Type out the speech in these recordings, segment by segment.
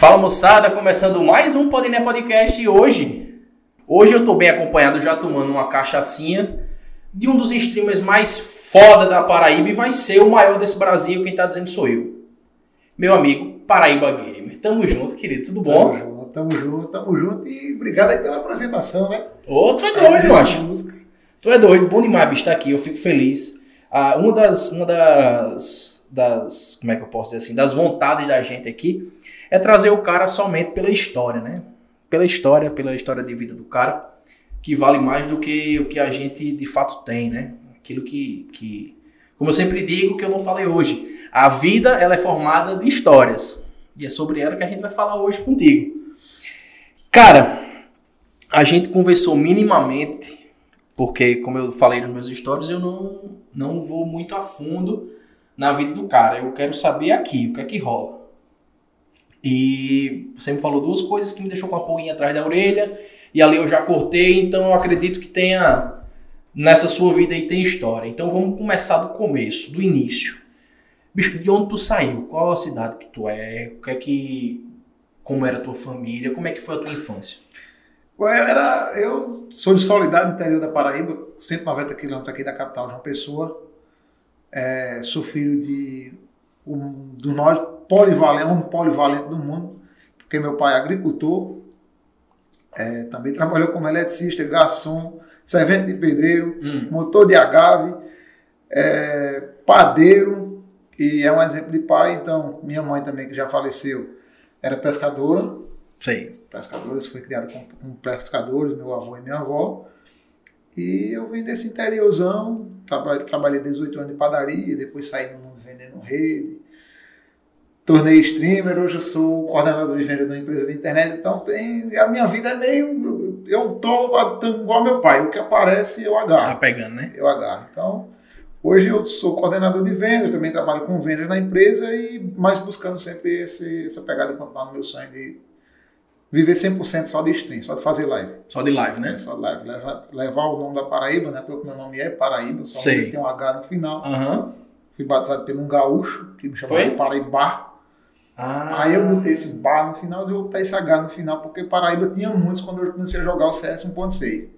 Fala moçada, começando mais um Podiné Podcast e hoje, hoje eu tô bem acompanhado já tomando uma cachaçinha de um dos streamers mais foda da Paraíba e vai ser o maior desse Brasil, quem tá dizendo sou eu. Meu amigo Paraíba Gamer. Tamo junto, querido, tudo bom? Tamo junto, tamo junto, tamo junto e obrigado aí pela apresentação, né? Outro é doido, macho. Tu é doido, bom demais, bicho, estar aqui, eu fico feliz. Ah, uma das, uma das, das, como é que eu posso dizer assim, das vontades da gente aqui é trazer o cara somente pela história, né? Pela história, pela história de vida do cara, que vale mais do que o que a gente de fato tem, né? Aquilo que, que como eu sempre digo, que eu não falei hoje, a vida ela é formada de histórias. E é sobre ela que a gente vai falar hoje contigo. Cara, a gente conversou minimamente, porque como eu falei nos meus stories, eu não, não vou muito a fundo na vida do cara. Eu quero saber aqui, o que é que rola. E você me falou duas coisas que me deixou com a pulguinha atrás da orelha. E ali eu já cortei, então eu acredito que tenha. Nessa sua vida aí tem história. Então vamos começar do começo, do início. Bicho, de onde tu saiu? Qual a cidade que tu é? O que é que. Como era a tua família? Como é que foi a tua infância? Eu, era, eu sou de Solidade, interior da Paraíba, 190 quilômetros aqui da capital de uma pessoa. É, sou filho de do nós polivalente, um polivalente do mundo, porque meu pai é agricultor, é, também trabalhou como eletricista, garçom, servente de pedreiro, Hum. motor de agave, é, padeiro, e é um exemplo de pai. Então, minha mãe também, que já faleceu, era pescadora, Sei. pescadores, foi criado com, com pescadores, meu avô e minha avó. E eu vim desse interiorzão, trabalhei, trabalhei 18 anos de padaria, depois saí do mundo vendendo rede. Tornei streamer, hoje eu sou coordenador de venda de uma empresa de internet, então tem, a minha vida é meio. Eu tô, tô igual meu pai, o que aparece eu Tá agarro. pegando, né? Eu agarro. Então, hoje eu sou coordenador de vendas, também trabalho com vendas na empresa, e mais buscando sempre esse, essa pegada de continuar no meu sonho de viver 100% só de stream, só de fazer live. Só de live, né? É só live. Levar, levar o nome da Paraíba, né? Porque meu nome é Paraíba, só tem um H no final. Aham. Fui batizado por um gaúcho, que me chamava Foi? de Paraíba. Ah. Aí eu botei esse bar no final, eu vou botar esse H no final, porque Paraíba tinha muitos quando eu comecei a jogar o CS 1.6.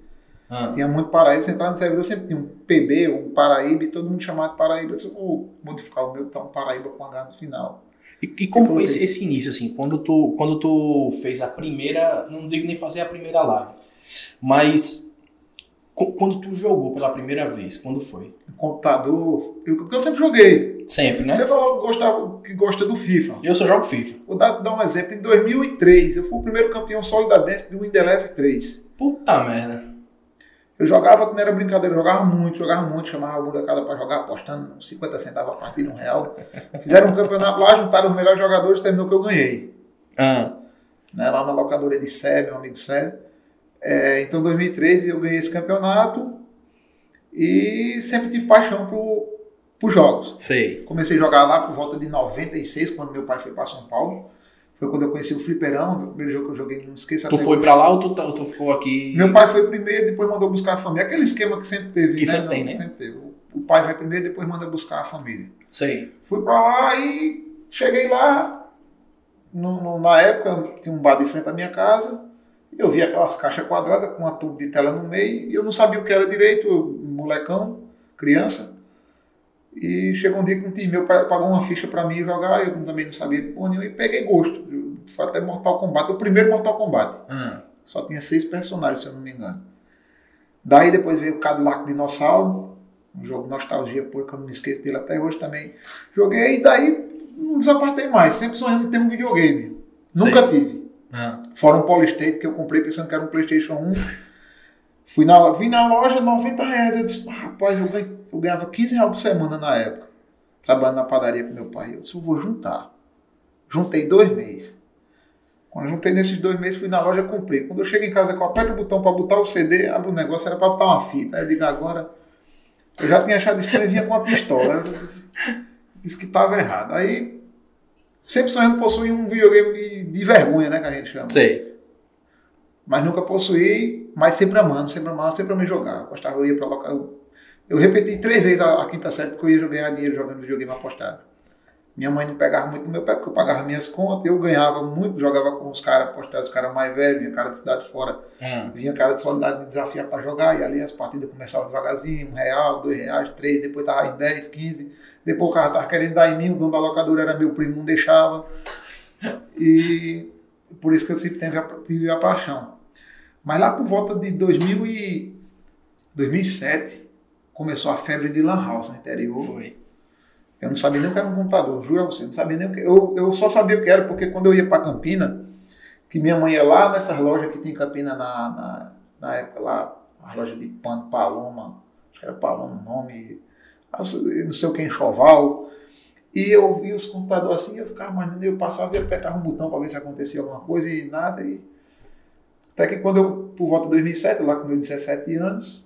Ah. Tinha muito Paraíba, você entrava no servidor, sempre tinha um PB, um Paraíba, e todo mundo chamava de Paraíba. Eu vou modificar o meu, botar um Paraíba com H no final. E, e como foi esse, esse início, assim, quando tu, quando tu fez a primeira, não digo nem fazer a primeira live, mas quando tu jogou pela primeira vez, quando foi? Computador, eu, porque eu sempre joguei. Sempre, né? Você falou que, gostava, que gosta do FIFA. Eu só jogo FIFA. Vou dar, dar um exemplo. Em 2003, eu fui o primeiro campeão solidadense do Windeleve 3. Puta merda. Eu jogava, não era brincadeira, eu jogava muito, jogava muito, chamava a molecada pra jogar, apostando 50 centavos a partir de um real. Fizeram um campeonato lá, juntaram os melhores jogadores, terminou que eu ganhei. Ah. Né, lá na locadora de Sé, meu amigo Sé. É, então, em 2013, eu ganhei esse campeonato e sempre tive paixão por, por jogos. Sei. Comecei a jogar lá por volta de 96, quando meu pai foi para São Paulo. Foi quando eu conheci o Fliperão, o primeiro jogo que eu joguei, não esqueça Tu foi pra lá ou tu, tá- ou tu ficou aqui? Meu pai foi primeiro, depois mandou buscar a família. Aquele esquema que sempre teve, Que né? sempre tem, Não, né? Sempre teve. O- pai vai primeiro, depois manda buscar a família. Sei. Fui pra lá e cheguei lá. no- no- na época, tinha um bar de frente à minha casa. Eu vi aquelas caixas quadradas com uma tubo de tela no meio. E eu não sabia o que era direito, eu, molecão, criança. E chegou um dia que um time meu pa- pagou uma ficha pra mim jogar. Eu também não sabia de porra nenhuma. E peguei gosto. Foi até Mortal Kombat, o primeiro Mortal Kombat. Ah. Só tinha seis personagens, se eu não me engano. Daí depois veio o Cadillac Dinossauro, um jogo nostalgia pura, que eu não me esqueço dele até hoje também. Joguei e daí não desapartei mais, sempre sonhando em ter um videogame. Nunca tive. Ah. Fora um Polystate que eu comprei pensando que era um Playstation 1. Fui na, vim na loja, 90 reais. Eu disse, "Ah, rapaz, eu, ganho- eu ganhava 15 reais por semana na época, trabalhando na padaria com meu pai. Eu disse, eu vou juntar. Juntei dois meses. Quando juntei nesses dois meses, fui na loja e comprei. Quando eu chego em casa, eu aperto o botão para botar o CD, abre o negócio, era para botar uma fita. Aí eu digo, agora. Eu já tinha achado estranho, vinha com uma pistola. Eu disse, disse que estava errado. Aí, sempre sonhando possuir um videogame de, de vergonha, né, que a gente chama. Sei. Mas nunca possuí, mas sempre amando, sempre amando, sempre amei jogar. Eu gostava, eu ia pra local. Eu, eu repeti três vezes a, a quinta série porque eu ia ganhar dinheiro jogando videogame apostado. Minha mãe não pegava muito no meu pé, porque eu pagava minhas contas, eu ganhava muito, jogava com os caras postados, os caras mais velhos, vinha cara de cidade fora, Hum. vinha cara de solidariedade me desafiar para jogar, e ali as partidas começavam devagarzinho, um real, dois reais, três, depois tava em 10, 15, depois o cara tava querendo dar em mim, o dono da locadora era meu primo, não deixava. E por isso que eu sempre tive a, tive a paixão. Mas lá por volta de 2000 e 2007, começou a febre de Lan House no interior. Foi. Eu não sabia nem o que era um computador, juro a você, não sabia nem o que. Eu, eu só sabia o que era porque quando eu ia para Campina, que minha mãe ia lá nessas lojas que tem em Campina na, na, na época lá, a loja de pano Paloma, acho que era Paloma o nome, não sei o que, enxoval. E eu via os computadores assim, eu ficava imaginando, eu passava e apertava um botão para ver se acontecia alguma coisa e nada. E... Até que quando eu, por volta de 2007, lá com meus 17 anos,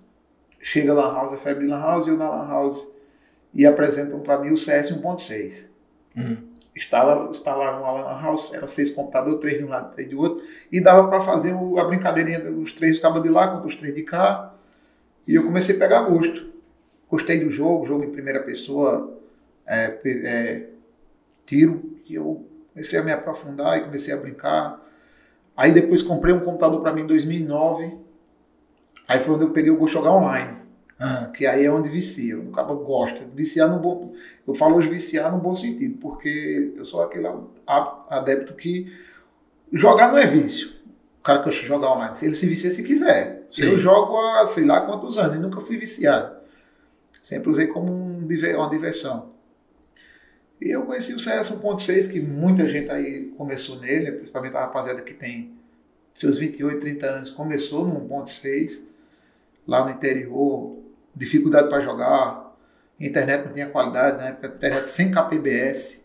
chega Lan House, a febre de Lan House, e eu na Lan House e apresentam para mim o CS 1.6. Uhum. Instala, instalaram lá na house, eram seis computadores, três de um lado, três de outro, e dava para fazer o, a brincadeirinha dos três cabos de lá contra os três de cá. E eu comecei a pegar gosto. Gostei do jogo, jogo em primeira pessoa, é, é, tiro, e eu comecei a me aprofundar e comecei a brincar. Aí depois comprei um computador para mim em 2009. Aí foi onde eu peguei o de jogar online. Ah, Que aí é onde vicia. O cara gosta. Viciar no bom. Eu falo hoje viciar no bom sentido, porque eu sou aquele adepto que jogar não é vício. O cara que jogar online, se ele se vicia se quiser. Sim. Eu jogo há sei lá quantos anos e nunca fui viciado. Sempre usei como um uma diversão. E eu conheci o CS 1.6, que muita gente aí começou nele, principalmente a rapaziada que tem seus 28, 30 anos, começou no 1.6, lá no interior, dificuldade para jogar, internet não tinha qualidade, na época internet sem KPBS,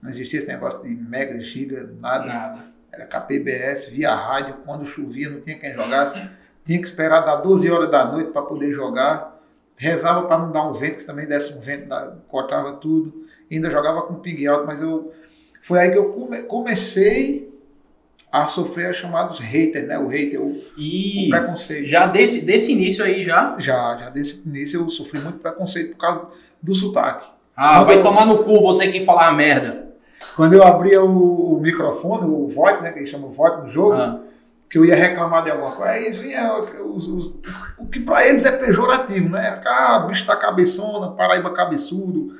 não existia esse negócio de mega, giga, nada. nada. Era KPBS, via rádio, quando chovia não tinha quem jogasse, tinha que esperar dar 12 horas da noite para poder jogar. Rezava para não dar um vento, que também desse um vento, cortava tudo. Ainda jogava com ping alto, mas eu foi aí que eu come- comecei a sofrer os chamados haters, né? O hater, o, o preconceito. já desse, desse início aí já. Já, já desse início eu sofri muito preconceito por causa do sotaque. Ah, Quando vai eu- tomar no cu você que falar a merda. Quando eu abria o, o microfone, o VoIP, né, que eles chamam VoIP no jogo, Ah, que eu ia reclamar de alguma coisa, aí vinha os- os- o que pra eles é pejorativo, né? Ah, bicho tá cabeçona, Paraíba cabeçudo,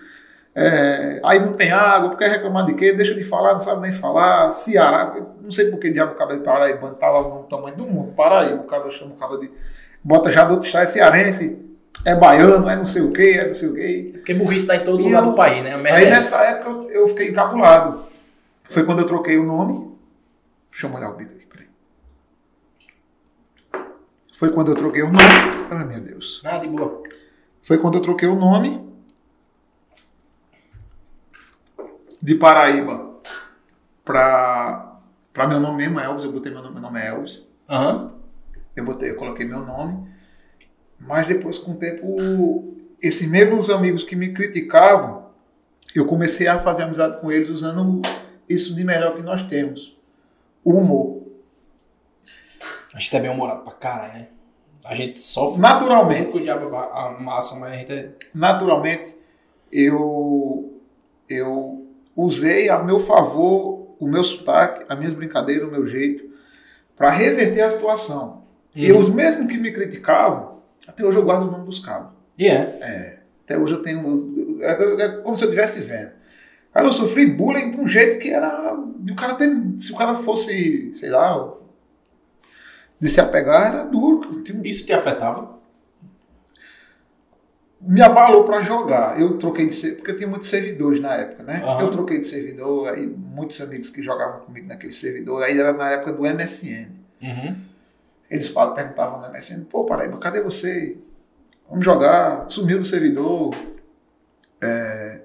é, aí não tem água, porque reclamar de quê? Deixa de falar, não sabe nem falar, Ceará, não sei por que diabo o cabo de Paraíba tá lá no tamanho do mundo, Paraíba, o cabo chama o cabo de... Bota já do outro estado, é cearense, é baiano, é não sei o quê, é não sei o quê. porque burrice tá em todo E lugar eu- do país, né? Merda Aí é essa. nessa época eu, eu fiquei encabulado. Foi quando eu troquei o nome. Deixa eu molhar o bico aqui. Foi quando eu troquei o nome. Ai meu Deus. Ah, de boa. Foi quando eu troquei o nome de Paraíba pra, pra meu nome mesmo, Elvis. Eu botei meu nome, meu nome é Elvis. Aham. Eu botei, eu coloquei meu nome. Mas depois, com o tempo, esses mesmos amigos que me criticavam, eu comecei a fazer amizade com eles usando isso de melhor que nós temos. O humor. A gente é bem humorado pra caralho, né? A gente sofre Naturalmente, com o diabo a massa, mas a gente é. naturalmente, eu, eu usei a meu favor o meu sotaque, as minhas brincadeiras, o meu jeito, para reverter a situação. E Uhum. os mesmos que me criticavam, até hoje eu guardo o nome dos cabos. E é. Até hoje eu tenho. É, é como se eu estivesse vendo. Cara, eu sofri bullying de um jeito que era. De o cara ter, se o cara fosse, sei lá, de se apegar, era duro. Isso te afetava? me abalou para jogar. Eu troquei de ser, porque tinha muitos servidores na época, né? Aham. Eu troquei de servidor, aí muitos amigos que jogavam comigo naquele servidor, aí era na época do MSN. Uhum. Eles falam, perguntavam no MSN, pô, Paraíba, cadê você? Vamos jogar, sumiu do servidor. É,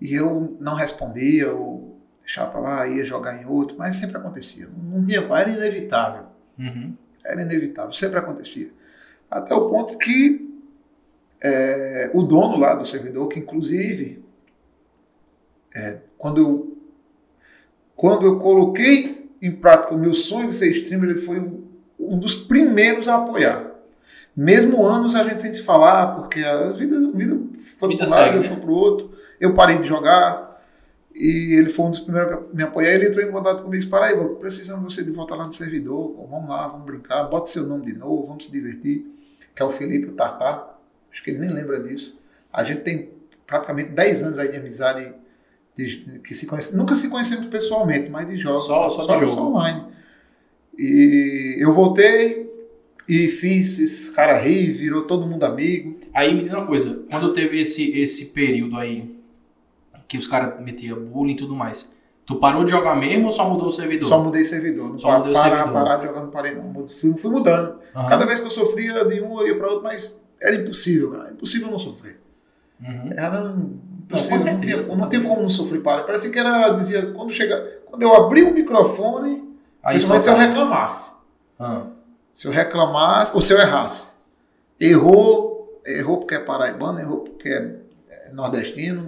e eu não respondia, eu deixava pra lá, ia jogar em outro, mas sempre acontecia. Tinha como, era inevitável. Uhum. Era inevitável, sempre acontecia. Até o ponto que é, o dono lá do servidor, que inclusive, é, quando, eu, quando eu coloquei em prática o meu sonho de ser streamer, ele foi um, um dos primeiros a apoiar. Mesmo anos a gente sem se falar, porque a vida, a vida foi para um lado, né? fui para o outro. Eu parei de jogar, E ele foi um dos primeiros a me apoiar. Ele entrou em contato comigo e disse: Paraíba, precisamos de você de volta lá no servidor. Vamos lá, vamos brincar. Bota seu nome de novo, vamos se divertir. Que é o Felipe, o Tartar. Acho que ele nem lembra disso. A gente tem praticamente 10 anos aí de amizade. De, que se conhece, nunca se conhecemos pessoalmente, mas de jogos. Só, só, de jogo. Só online. E eu voltei e fiz esse cara rir, virou todo mundo amigo. Aí me diz uma coisa, quando teve esse, esse período aí que os caras metiam bullying e tudo mais. Tu parou de jogar mesmo ou só mudou o servidor? Só mudei servidor. Não Só mudei o parar, servidor. Parar de jogar não parei não. Fui, fui mudando. Aham. Cada vez que eu sofria de um, eu ia para outro, mas era impossível, cara. Impossível não sofrer. Uhum. Era impossível. Não, certeza, tinha, não tinha como não sofrer para. Parece que era, dizia, quando chega, quando eu abri o microfone, Aí principalmente se eu reclamasse. Ah. Se eu reclamasse, ou se eu errasse. Errou, errou porque é paraibano, errou porque é é nordestino.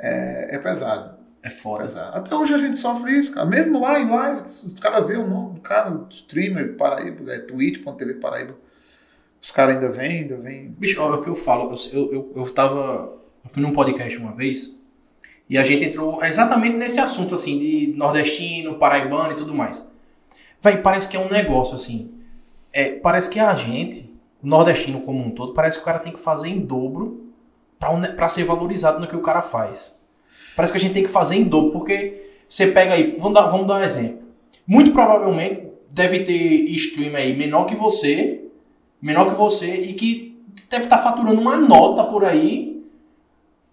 É, é pesado. É foda. Pesado. Até hoje a gente sofre isso, cara. Mesmo lá em live, os caras veem o nome do cara, o streamer Paraíba, é twitch.tv Paraíba. Os caras ainda vêm, ainda vêm. Bicho, ó, é o que eu falo. Eu, eu, eu, tava. Eu fui num podcast uma vez e a gente entrou exatamente nesse assunto, assim, de nordestino, paraibano e tudo mais. Vai, parece que é um negócio, assim. É, parece que a gente, o nordestino como um todo, parece que o cara tem que fazer em dobro um pra ser valorizado no que o cara faz. Parece que a gente tem que fazer em dobro, porque você pega aí, vamos dar, vamos dar um exemplo. Muito provavelmente deve ter stream aí menor que você, menor que você, e que deve estar faturando uma nota por aí,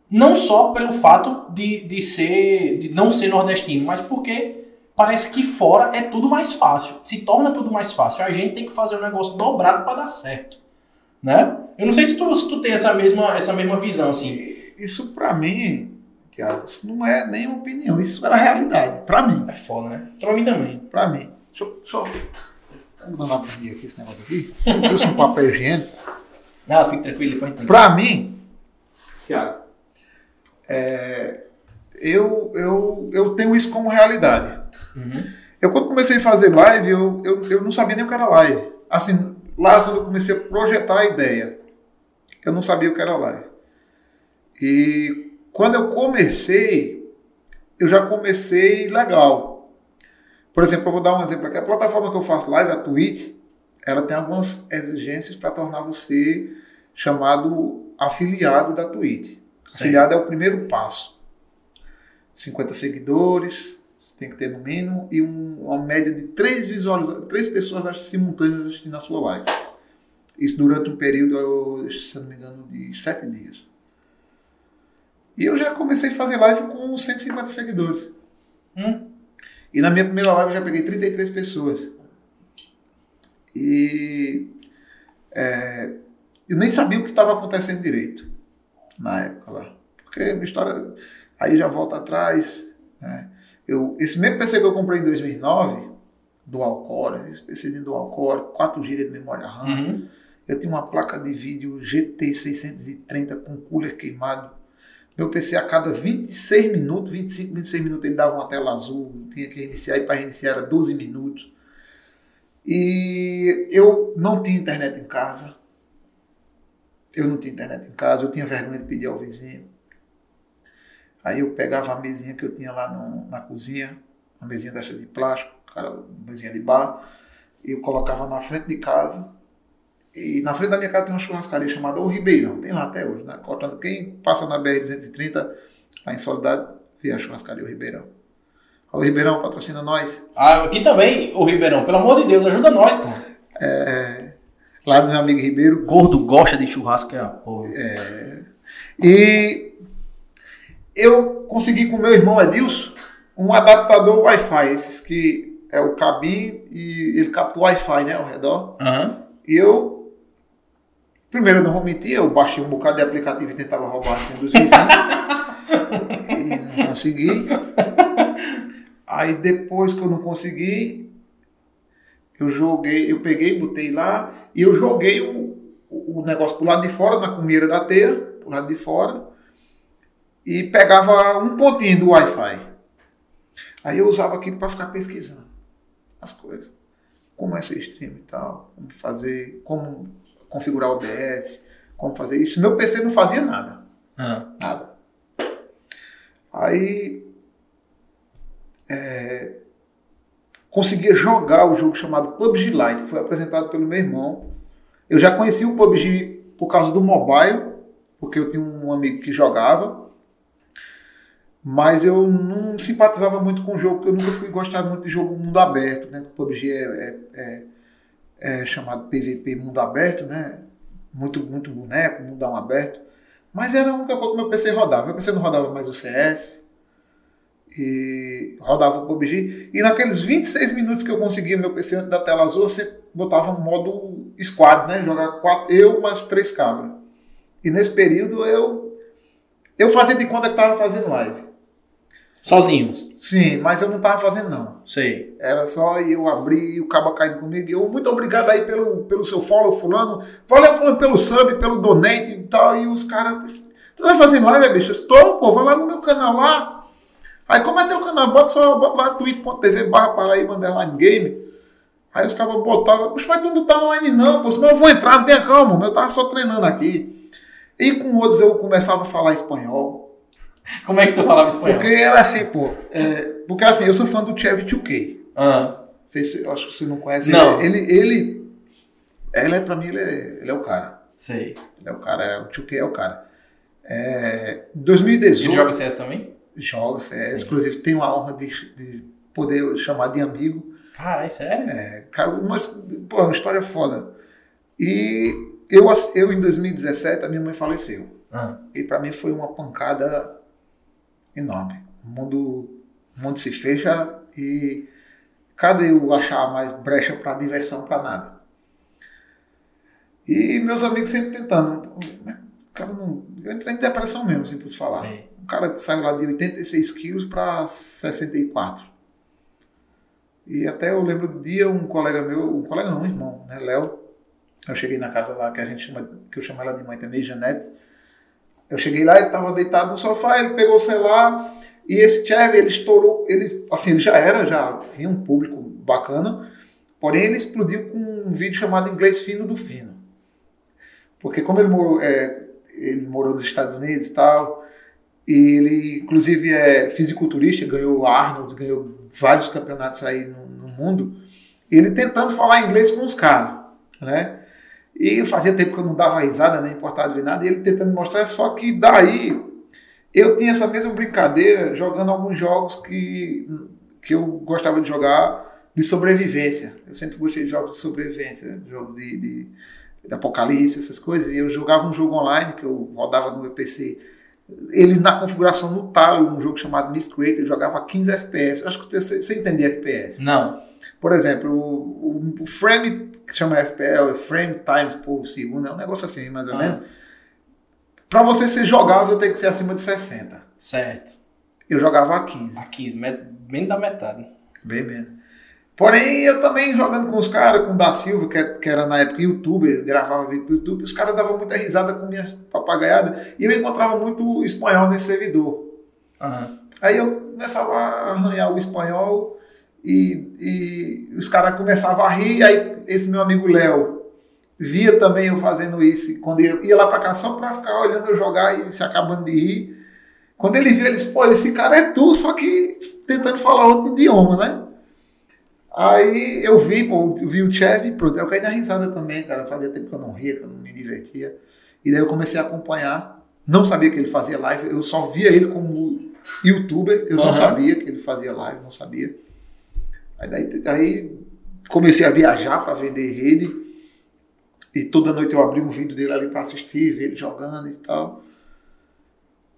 não só pelo fato de, de ser, de não ser nordestino, mas porque parece que fora é tudo mais fácil, se torna tudo mais fácil. A gente tem que fazer o negócio dobrado para dar certo, né? Eu não sei se tu, se tu tem essa mesma, essa mesma visão, assim. Isso pra mim, Thiago, isso não é nem uma opinião, isso é a realidade. Pra mim. É foda, né? Pra mim também. Pra mim. Deixa eu. Deixa eu... Dando uma pandemia aqui esse negócio aqui. Eu trouxe um papel higiênico. Não, fique tranquilo, depois. Pra mim, Thiago, é, eu, eu, eu tenho isso como realidade. Uhum. Eu, quando comecei a fazer live, eu, eu, eu não sabia nem o que era live. Assim, lá quando eu comecei a projetar a ideia, eu não sabia o que era live. E quando eu comecei, eu já comecei legal. Por exemplo, eu vou dar um exemplo aqui. A plataforma que eu faço live, a Twitch, ela tem algumas exigências para tornar você chamado afiliado da Twitch. Certo. Afiliado é o primeiro passo. 50 seguidores, você tem que ter no mínimo, e um- uma média de três visualizações, três pessoas simultâneas assistindo a sua live. Isso durante um período, se eu não me engano, de sete dias. E eu já comecei a fazer live com 150 seguidores. Hum. E na minha primeira live eu já peguei 33 pessoas. E é, eu nem sabia o que estava acontecendo direito na época lá. Porque a minha história. Aí já volta atrás. Né? Eu, esse mesmo PC que eu comprei em 2009, dual core, esse PCzinho dual core, 4 GB de memória RAM. Uhum. Eu tinha uma placa de vídeo GT630 com cooler queimado. Meu PC a cada 26 minutos, 25, 26 minutos, ele dava uma tela azul, tinha que reiniciar, e para reiniciar era 12 minutos. E eu não tinha internet em casa. Eu não tinha internet em casa, eu tinha vergonha de pedir ao vizinho. Aí eu pegava a mesinha que eu tinha lá no- na cozinha, uma mesinha dessa de plástico, cara, uma mesinha de bar, e eu colocava na frente de casa. E na frente da minha casa tem uma churrascaria chamada O Ribeirão, tem lá até hoje, né? Cortando, quem passa na BR-230, lá em Soledade, vê a churrascaria O Ribeirão. Alô, Ribeirão, patrocina nós. Ah, aqui também, o Ribeirão, pelo amor de Deus, ajuda nós, pô. Lá do meu amigo Ribeiro. Gordo gosta de churrasco, é a porra. E eu consegui com meu irmão Edilson um adaptador Wi-Fi, esses que é o cabine e ele capta o Wi-Fi, né, ao redor. Aham. E eu, primeiro eu não vou mentir, eu baixei um bocado de aplicativo e tentava roubar assim dos vizinhos. e não consegui. Aí depois que eu não consegui, eu joguei, eu peguei, botei lá e eu joguei o, o o negócio pro lado de fora, na comieira da teia, pro lado de fora, e pegava um pontinho do Wi-Fi. Aí eu usava aquilo para ficar pesquisando as coisas. Como é ser stream e tal, como fazer, como configurar o OBS, como fazer isso. Meu PC não fazia nada. Ah. Nada. Aí é, conseguia jogar o jogo chamado PUBG Lite, que foi apresentado pelo meu irmão. Eu já conheci o PUBG por causa do mobile, porque eu tinha um amigo que jogava, mas eu não simpatizava muito com o jogo, porque eu nunca fui gostar muito de jogo mundo aberto, né? O PUBG é, é, é, é chamado PVP mundo aberto, né? Muito, muito boneco, mundão aberto. Mas era a única coisa que meu PC rodava. Meu PC não rodava mais o CS, e rodava o PUBG. E naqueles 26 minutos que eu conseguia meu PC antes da tela azul, você botava modo squad, né? Jogar quatro, eu mais três cabras. E nesse período eu eu fazia de conta que estava fazendo live. Sozinhos? Sim, mas eu não estava fazendo não. Sei. Era só eu abrir e o cabo caindo comigo. Eu, muito obrigado aí pelo, pelo seu follow, fulano. Valeu, fulano, pelo sub, pelo donate e tal. E os caras... Você tá fazendo live, bicho? Estou, pô. Vai lá no meu canal lá Aí como é teu canal? Bota só bota lá twitch.tv barra Paraíba Underline Game. Aí os caras botavam, mas tu não tá online não, pô, senão eu vou entrar, não tenha calma, eu tava só treinando aqui. E com outros eu começava a falar espanhol. Como é que tu falava espanhol? Porque era assim, pô, é, porque assim, eu sou fã do Chevy 2K. Ah. Sei se, eu acho que você não conhece. Não. Ele, ele, ele, ele é, pra mim, ele é, ele é o cara. Sei. Ele é o cara, é, o 2K é o cara. É, 2018... Ele joga CS também? joga CS. É, inclusive, tenho a honra de, de poder chamar de amigo. Caralho, sério? É, cara, uma, pô, uma história foda. E eu, eu, em 2017, a minha mãe faleceu. Ah. E para mim foi uma pancada enorme. O mundo, o mundo se fecha e cadê eu achar mais brecha para diversão, para nada? E meus amigos sempre tentando. Cara, não, eu entrei em depressão mesmo, simples falar. Sim cara que saiu lá de 86 quilos para 64. E até eu lembro do dia um colega meu, um colega não, um irmão, né, Léo. Eu cheguei na casa lá que a gente chama, que eu chamo ela de mãe também, Janete. Eu cheguei lá, ele estava deitado no sofá, ele pegou o celular e esse Chevy, ele estourou, ele, assim, ele já era, já tinha um público bacana, porém ele explodiu com um vídeo chamado Inglês Fino do Fino. Porque como ele morou, é, ele morou nos Estados Unidos e tal, e ele, inclusive, é fisiculturista, ganhou Arnold, ganhou vários campeonatos aí no, no mundo. Ele tentando falar inglês com os caras, né? E fazia tempo que eu não dava risada, nem importava de nada, e ele tentando mostrar, só que daí eu tinha essa mesma brincadeira jogando alguns jogos que, que eu gostava de jogar de sobrevivência. Eu sempre gostei de jogos de sobrevivência, jogo de, de, de apocalipse, essas coisas. E eu jogava um jogo online que eu rodava no meu PC ele na configuração no talo, um jogo chamado Miscreate, ele jogava 15 FPS. acho que você, você entende FPS. Não. Por exemplo, o, o, frame que se chama FPS, frame times por segundo, é um negócio assim, mais ou ah. menos. Para você ser jogável, tem que ser acima de 60. Certo. Eu jogava a 15. A 15, menos da metade. Bem menos. Porém, eu também jogando com os caras, com o da Silva, que, que era na época youtuber, gravava vídeo pro YouTube, os caras davam muita risada com minha papagaiada e eu encontrava muito espanhol nesse servidor. Uhum. Aí eu começava a arranhar o espanhol e, e os caras começavam a rir, aí esse meu amigo Léo via também eu fazendo isso, e quando eu ia lá pra cá só pra ficar olhando eu jogar e se acabando de rir. Quando ele viu, ele disse, pô, esse cara é tu, só que tentando falar outro idioma, né? Aí eu vi, pô, vi o Chevy, pronto, eu caí na risada também, cara. Fazia tempo que eu não ria, que eu não me divertia. E daí eu comecei a acompanhar. Não sabia que ele fazia live, eu só via ele como youtuber, eu uhum. não sabia que ele fazia live, não sabia. Aí, daí, aí comecei a viajar para vender rede. E toda noite eu abri um vídeo dele ali para assistir, ver ele jogando e tal.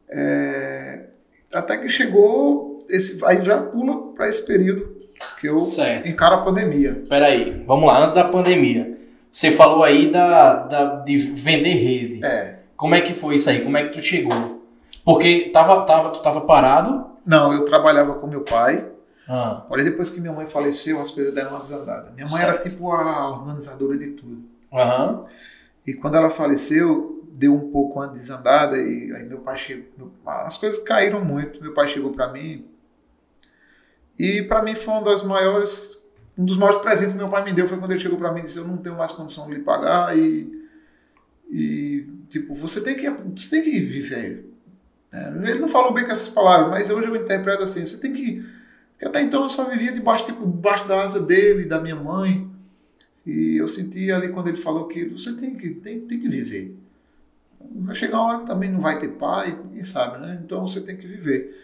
É, até que chegou esse, aí já pula para esse período que eu certo. encaro a pandemia. Peraí, vamos lá, antes da pandemia. Você falou aí da, da, de vender rede. É. Como é que foi isso aí? Como é que tu chegou? Porque tava, tava, tu tava parado? Não, eu trabalhava com meu pai. Ah. Porém, depois que minha mãe faleceu, as coisas deram uma desandada. Minha mãe certo. era tipo a organizadora de tudo. Uhum. E quando ela faleceu, deu um pouco uma desandada e aí meu pai chegou. As coisas caíram muito. Meu pai chegou para mim, e para mim foi um das maiores, um dos maiores presentes que meu pai me deu foi quando ele chegou para mim e disse: Eu não tenho mais condição de lhe pagar e, e tipo, você tem que, você tem que viver. É, ele não falou bem com essas palavras, mas hoje eu interpreto assim: você tem que. Porque até então eu só vivia debaixo, tipo, debaixo da asa dele, da minha mãe. E eu senti ali quando ele falou que você tem que, tem, tem que viver. Vai chegar uma hora que também não vai ter pai, quem sabe, né? Então você tem que viver.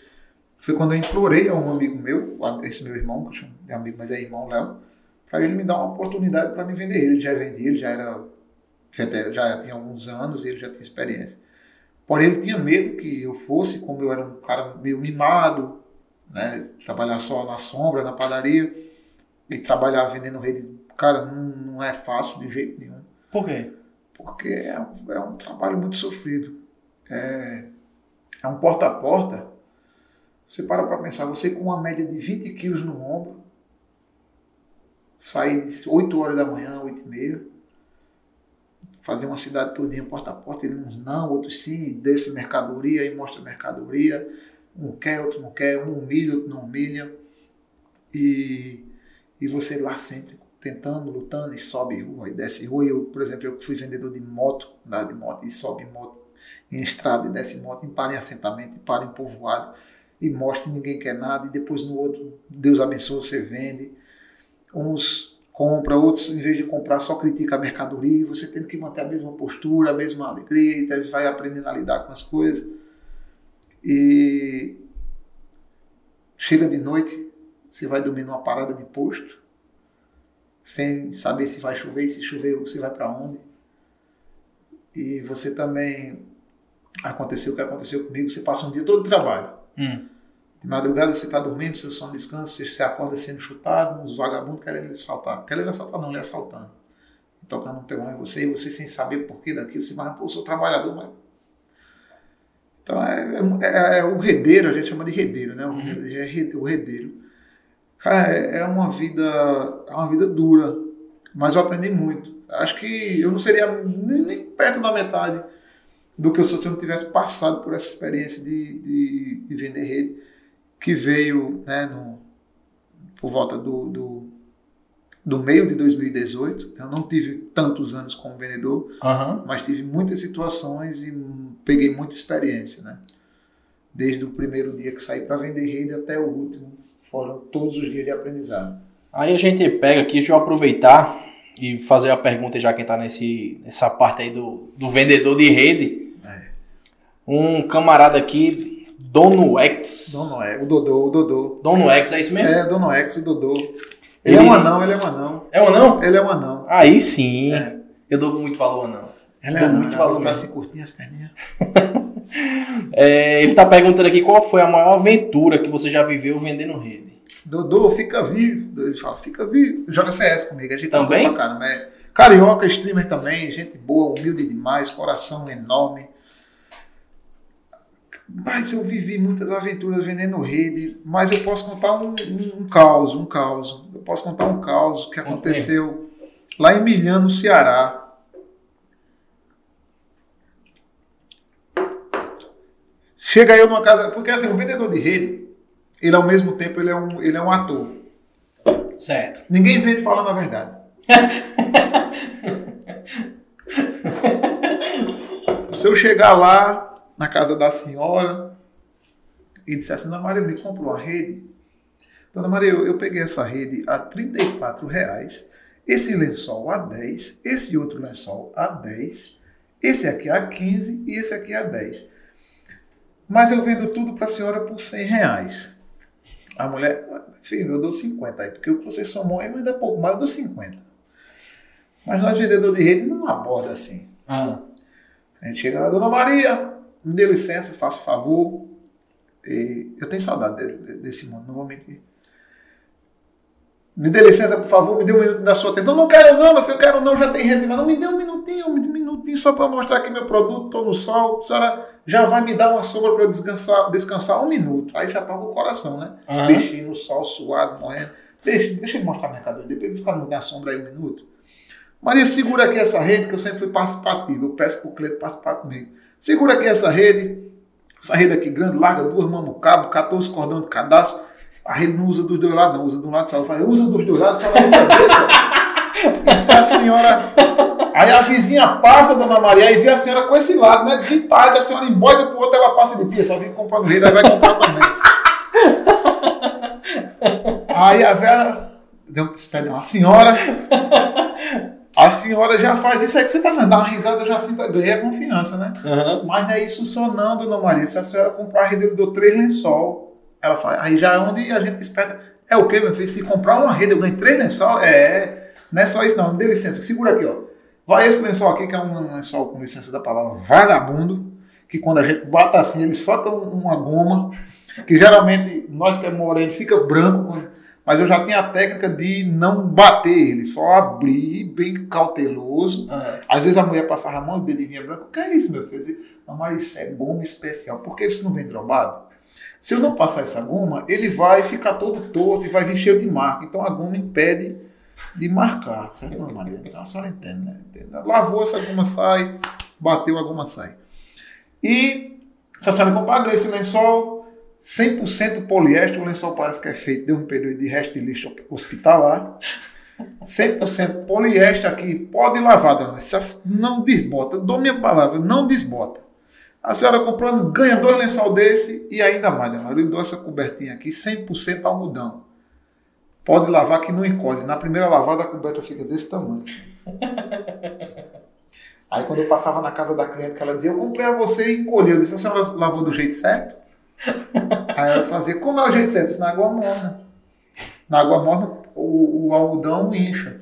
Foi quando eu implorei a um amigo meu, esse meu irmão, que eu chamo de amigo, mas é irmão Léo, para ele me dar uma oportunidade para me vender. Ele já vendia, ele já era já tinha alguns anos, ele já tinha experiência. Porém, ele tinha medo que eu fosse, como eu era um cara meio mimado, né? Trabalhar só na sombra, na padaria, e trabalhar vendendo rede, cara, não, não é fácil de jeito nenhum. Por quê? Porque é, é um trabalho muito sofrido. É, é um porta a porta. Você para para pensar, você com uma média de 20 quilos no ombro, sair de 8 horas da manhã, 8 e meia, fazer uma cidade todinha porta a porta, ele uns não, outros sim, desce mercadoria e mostra mercadoria, um quer, outro não quer, um humilha, outro não humilha, e, e você lá sempre tentando, lutando, e sobe rua, e desce rua, eu, por exemplo, eu fui vendedor de moto, andar de moto, e sobe moto em estrada, e desce moto, e para em assentamento, e para em povoado, e mostra, ninguém quer nada, e depois no outro, Deus abençoe, você vende, uns compra, outros, em vez de comprar, só critica a mercadoria, e você tem que manter a mesma postura, a mesma alegria, e vai aprendendo a lidar com as coisas. E chega de noite, você vai dormir numa parada de posto, sem saber se vai chover, e se chover, você vai para onde. E você também aconteceu o que aconteceu comigo, você passa um dia todo de trabalho. Hum. De madrugada você está dormindo, seu sono descansa, você acorda sendo chutado, uns vagabundos querendo lhe assaltar. Querendo assaltar não, lhe assaltando. Tocando um terror em você, e você sem saber porquê daquilo, você vai, pô, eu sou trabalhador, mas... Então é, é, é, é, o redeiro, a gente chama de redeiro, né? O, uhum. é, o redeiro. Cara, é, é uma vida, é uma vida dura, mas eu aprendi muito. Acho que eu não seria nem, nem perto da metade do que eu sou se eu não tivesse passado por essa experiência de, de, de vender rede que veio né, no, por volta do, do, do, meio de 2018. Eu não tive tantos anos como vendedor, uhum. mas tive muitas situações e peguei muita experiência. Né? Desde o primeiro dia que saí para vender rede até o último, foram todos os dias de aprendizado. Aí a gente pega aqui, deixa eu aproveitar e fazer a pergunta já quem está nessa parte aí do, do vendedor de rede. É. Um camarada aqui Dono X. Dono X, o Dodô, o Dodô. Dono X, é isso mesmo? É, Dono X, o Dodô. Ele, ele, é um anão, ele é um anão. É um anão? Ele é um anão. Aí sim. É. Eu dou muito valor ao anão. Ele é muito valor. Pra se curtir as perninhas. é, ele tá perguntando aqui qual foi a maior aventura que você já viveu vendendo rede. Dodô, fica vivo. Ele fala, fica vivo. Joga CS comigo. A gente também? Pra cara, é Carioca, streamer também, gente boa, humilde demais, coração enorme. Mas eu vivi muitas aventuras vendendo rede, mas eu posso contar um, um, um caos, um caos. Eu posso contar um caos que aconteceu lá em Milhão, no Ceará. Chega eu numa casa, porque assim, o vendedor de rede, ele ao mesmo tempo ele é um, ele é um ator. Certo. Ninguém vende falando a verdade. Se eu chegar lá na casa da senhora e disse assim, Dona Maria, me comprou uma rede. Dona Maria, eu, eu peguei essa rede a 34 reais, esse lençol a 10, esse outro lençol a 10, esse aqui a 15 e esse aqui a 10. Mas eu vendo tudo para a senhora por 100 reais. A mulher, filho, eu dou 50 aí, porque o que você somou aí vai dar pouco mais, eu dou 50. Mas nós, vendedores de rede, não aborda assim. Ah. A gente chega lá, Dona Maria, me dê licença, faça favor. E eu tenho saudade de, de, desse mundo, não vou mentir. Me dê licença, por favor, me dê um minuto da sua atenção. Não, não quero não, meu filho, quero não, já tem rede, mas não me dê um minutinho, um minutinho só para mostrar que meu produto, estou no sol. A senhora já vai me dar uma sombra para eu descansar, descansar um minuto. Aí já toca o coração, né? Uhum. Bichinho no sol, suado, morrendo. Deixa, deixa eu mostrar a mercadoria, depois ele ficar na sombra aí um minuto. Maria, segura aqui essa rede que eu sempre fui participativo. Eu peço para o cliente participar comigo. Segura aqui essa rede. Essa rede aqui grande, larga duas mãos no cabo, 14 cordões de cadastro. A rede não usa dos dois lados, não. Usa de um lado, só fala, usa dos dois lados, a senhora usa desse. e se a senhora Aí a vizinha passa, dona Maria, e vê a senhora com esse lado, né? De tarde, a senhora emboga pro outro, ela passa de pia, só vem comprar no rei, aí vai comprar também. Aí a velha. Deu, espera, a senhora. A senhora já faz isso aí que você tá vendo, dá uma risada, eu já sinto, ganhei a confiança, né? Aham. Mas não é isso só não, dona Maria. Se a senhora comprar a rede, eu dou três lençol. Ela fala, aí já é onde a gente desperta. É o quê, meu filho? Se comprar uma rede, eu ganho três lençol? É, não é só isso não. Me dê licença, segura aqui, ó. Vai esse lençol aqui, que é um lençol, com licença da palavra, vagabundo, que quando a gente bata assim, ele solta um- uma goma, que geralmente nós que é moreno fica branco, mas eu já tenho a técnica de não bater ele, só abrir, bem cauteloso. Aham. Às vezes a mulher passava a mão, o dedo vinha branco. O que é isso, meu filho? Não, mas isso é goma especial. Por que isso não vem drobado? Se eu não passar essa goma, ele vai ficar todo torto e vai vir cheio de marca. Então a goma impede de marcar. Dona Maria? Então a senhora entende, né? Entende? Lavou, essa goma sai, bateu, a goma sai. E se a senhora comprar, ganha esse lençol 100% poliéster. O lençol parece que é feito de um período de resto de lixo hospitalar. 100% poliéster aqui, pode lavar, dona. Não desbota, dou minha palavra, não desbota. A senhora comprando, ganha dois lençol desse e ainda mais, dona. Eu dou essa cobertinha aqui, 100% algodão. Pode lavar que não encolhe. Na primeira lavada a coberta fica desse tamanho. Aí quando eu passava na casa da cliente, que ela dizia, eu comprei a você e encolheu. Eu disse, a senhora lavou do jeito certo? Aí ela fazia, como é o jeito certo? Eu disse, na água morna. Na água morna, o, o algodão incha.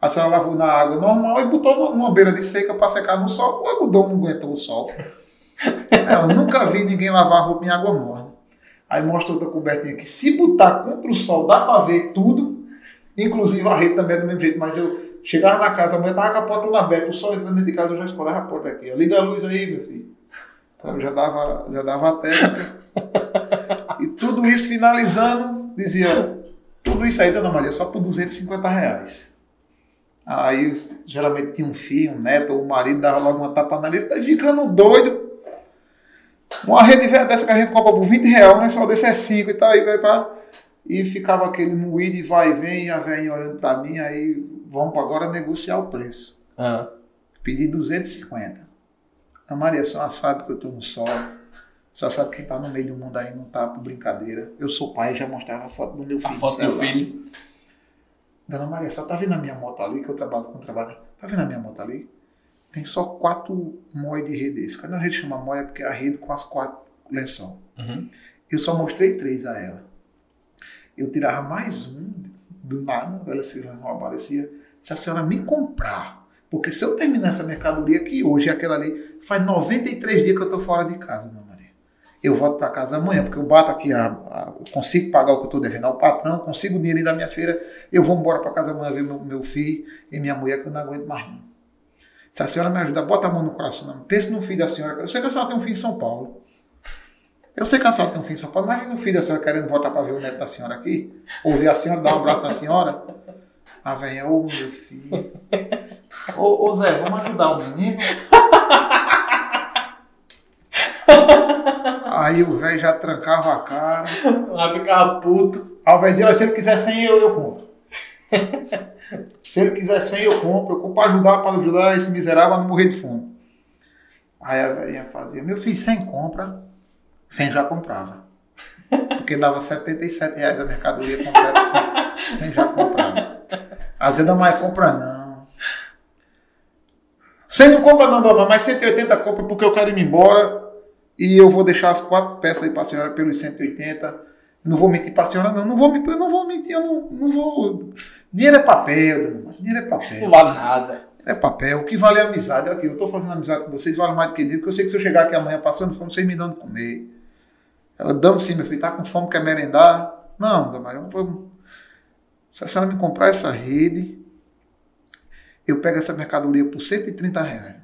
A senhora lavou na água normal e botou numa- numa beira de seca para secar no sol. O algodão não aguentou o sol. Ela nunca vi ninguém lavar roupa em água morna. Aí mostra outra cobertinha aqui. Se botar contra o sol, dá para ver tudo. Inclusive a rede também é do mesmo jeito. Mas eu chegava na casa, a mulher tava com a porta aberta. O sol entrando dentro de casa, eu já escolava a porta aqui. Liga a luz aí, meu filho. Então eu já dava, já dava a. E tudo isso finalizando, dizia, tudo isso aí, dona Maria, só por 250 reais. Aí geralmente tinha um filho, um neto ou um marido, dava logo uma tapa na nariz, tá ficando doido. Uma rede dessa que a gente compra por 20 reais, um lençol desse é 5 e tal, aí vai pra... E ficava aquele moído e vai e vem, e a velhinha olhando pra mim, aí vamos agora negociar o preço. Aham. Pedi 250. A Maria, senhora sabe que eu tô no sol. Senhora sabe que quem tá no meio do mundo aí não tá por brincadeira. Eu sou pai, já mostrava a foto do meu filho. A foto do filho. Dona Maria, você tá vendo a minha moto ali, que eu trabalho com trabalho? Tá vendo a minha moto ali? Tem só quatro móis de rede desse. Quando a gente chama mói é porque é a rede com as quatro lençol. Uhum. Eu só mostrei três a ela. Eu tirava mais um do nada, ela se aparecia. Se a senhora me comprar, porque se eu terminar essa mercadoria aqui hoje, aquela ali, faz 93 dias que eu tô fora de casa, dona Maria. Eu volto para casa amanhã, porque eu bato aqui, a, a- eu consigo pagar o que eu tô devendo ao patrão, consigo o dinheiro da minha feira, eu vou embora para casa amanhã ver meu, meu filho e minha mulher, que eu não aguento mais não. Se a senhora me ajudar, bota a mão no coração, não. pense no filho da senhora. Eu sei que a senhora tem um filho em São Paulo. Eu sei que a senhora tem um filho em São Paulo. Imagina o filho da senhora querendo voltar para ver o neto da senhora aqui. Ou ver a senhora, dar um abraço na senhora. A velha, ô meu filho. Ô, ô Zé, vamos ajudar o menino? Aí o velho já trancava a cara. Lá ficava puto. Aí o velho dizia, "Olha, se ele quiser 100, eu, eu compro. se ele quiser 100, eu compro. Eu compro para ajudar, para ajudar esse miserável a não morrer de fome. Aí a velhinha fazia, meu filho, 100 compra. 100 já comprava. Porque dava 77 reais a mercadoria completa, 100, 100 já comprava. A Zé mais compra não. 100 não compra não, dona, mas 180 compra porque eu quero ir embora e eu vou deixar as quatro peças aí para a senhora pelos 180. Eu não vou mentir para a senhora, não. Não vou, eu não vou mentir, eu não, não vou. Dinheiro é papel, dinheiro é papel. Não vale nada. É papel. O que vale é amizade. Aqui, eu estou fazendo amizade com vocês, vale mais do que dinheiro, porque eu sei que se eu chegar aqui amanhã passando fome, vocês me dão de comer. Ela, damos sim, meu filho, tá com fome, quer merendar? Não, eu vou... se a senhora me comprar essa rede, eu pego essa mercadoria por 130 reais.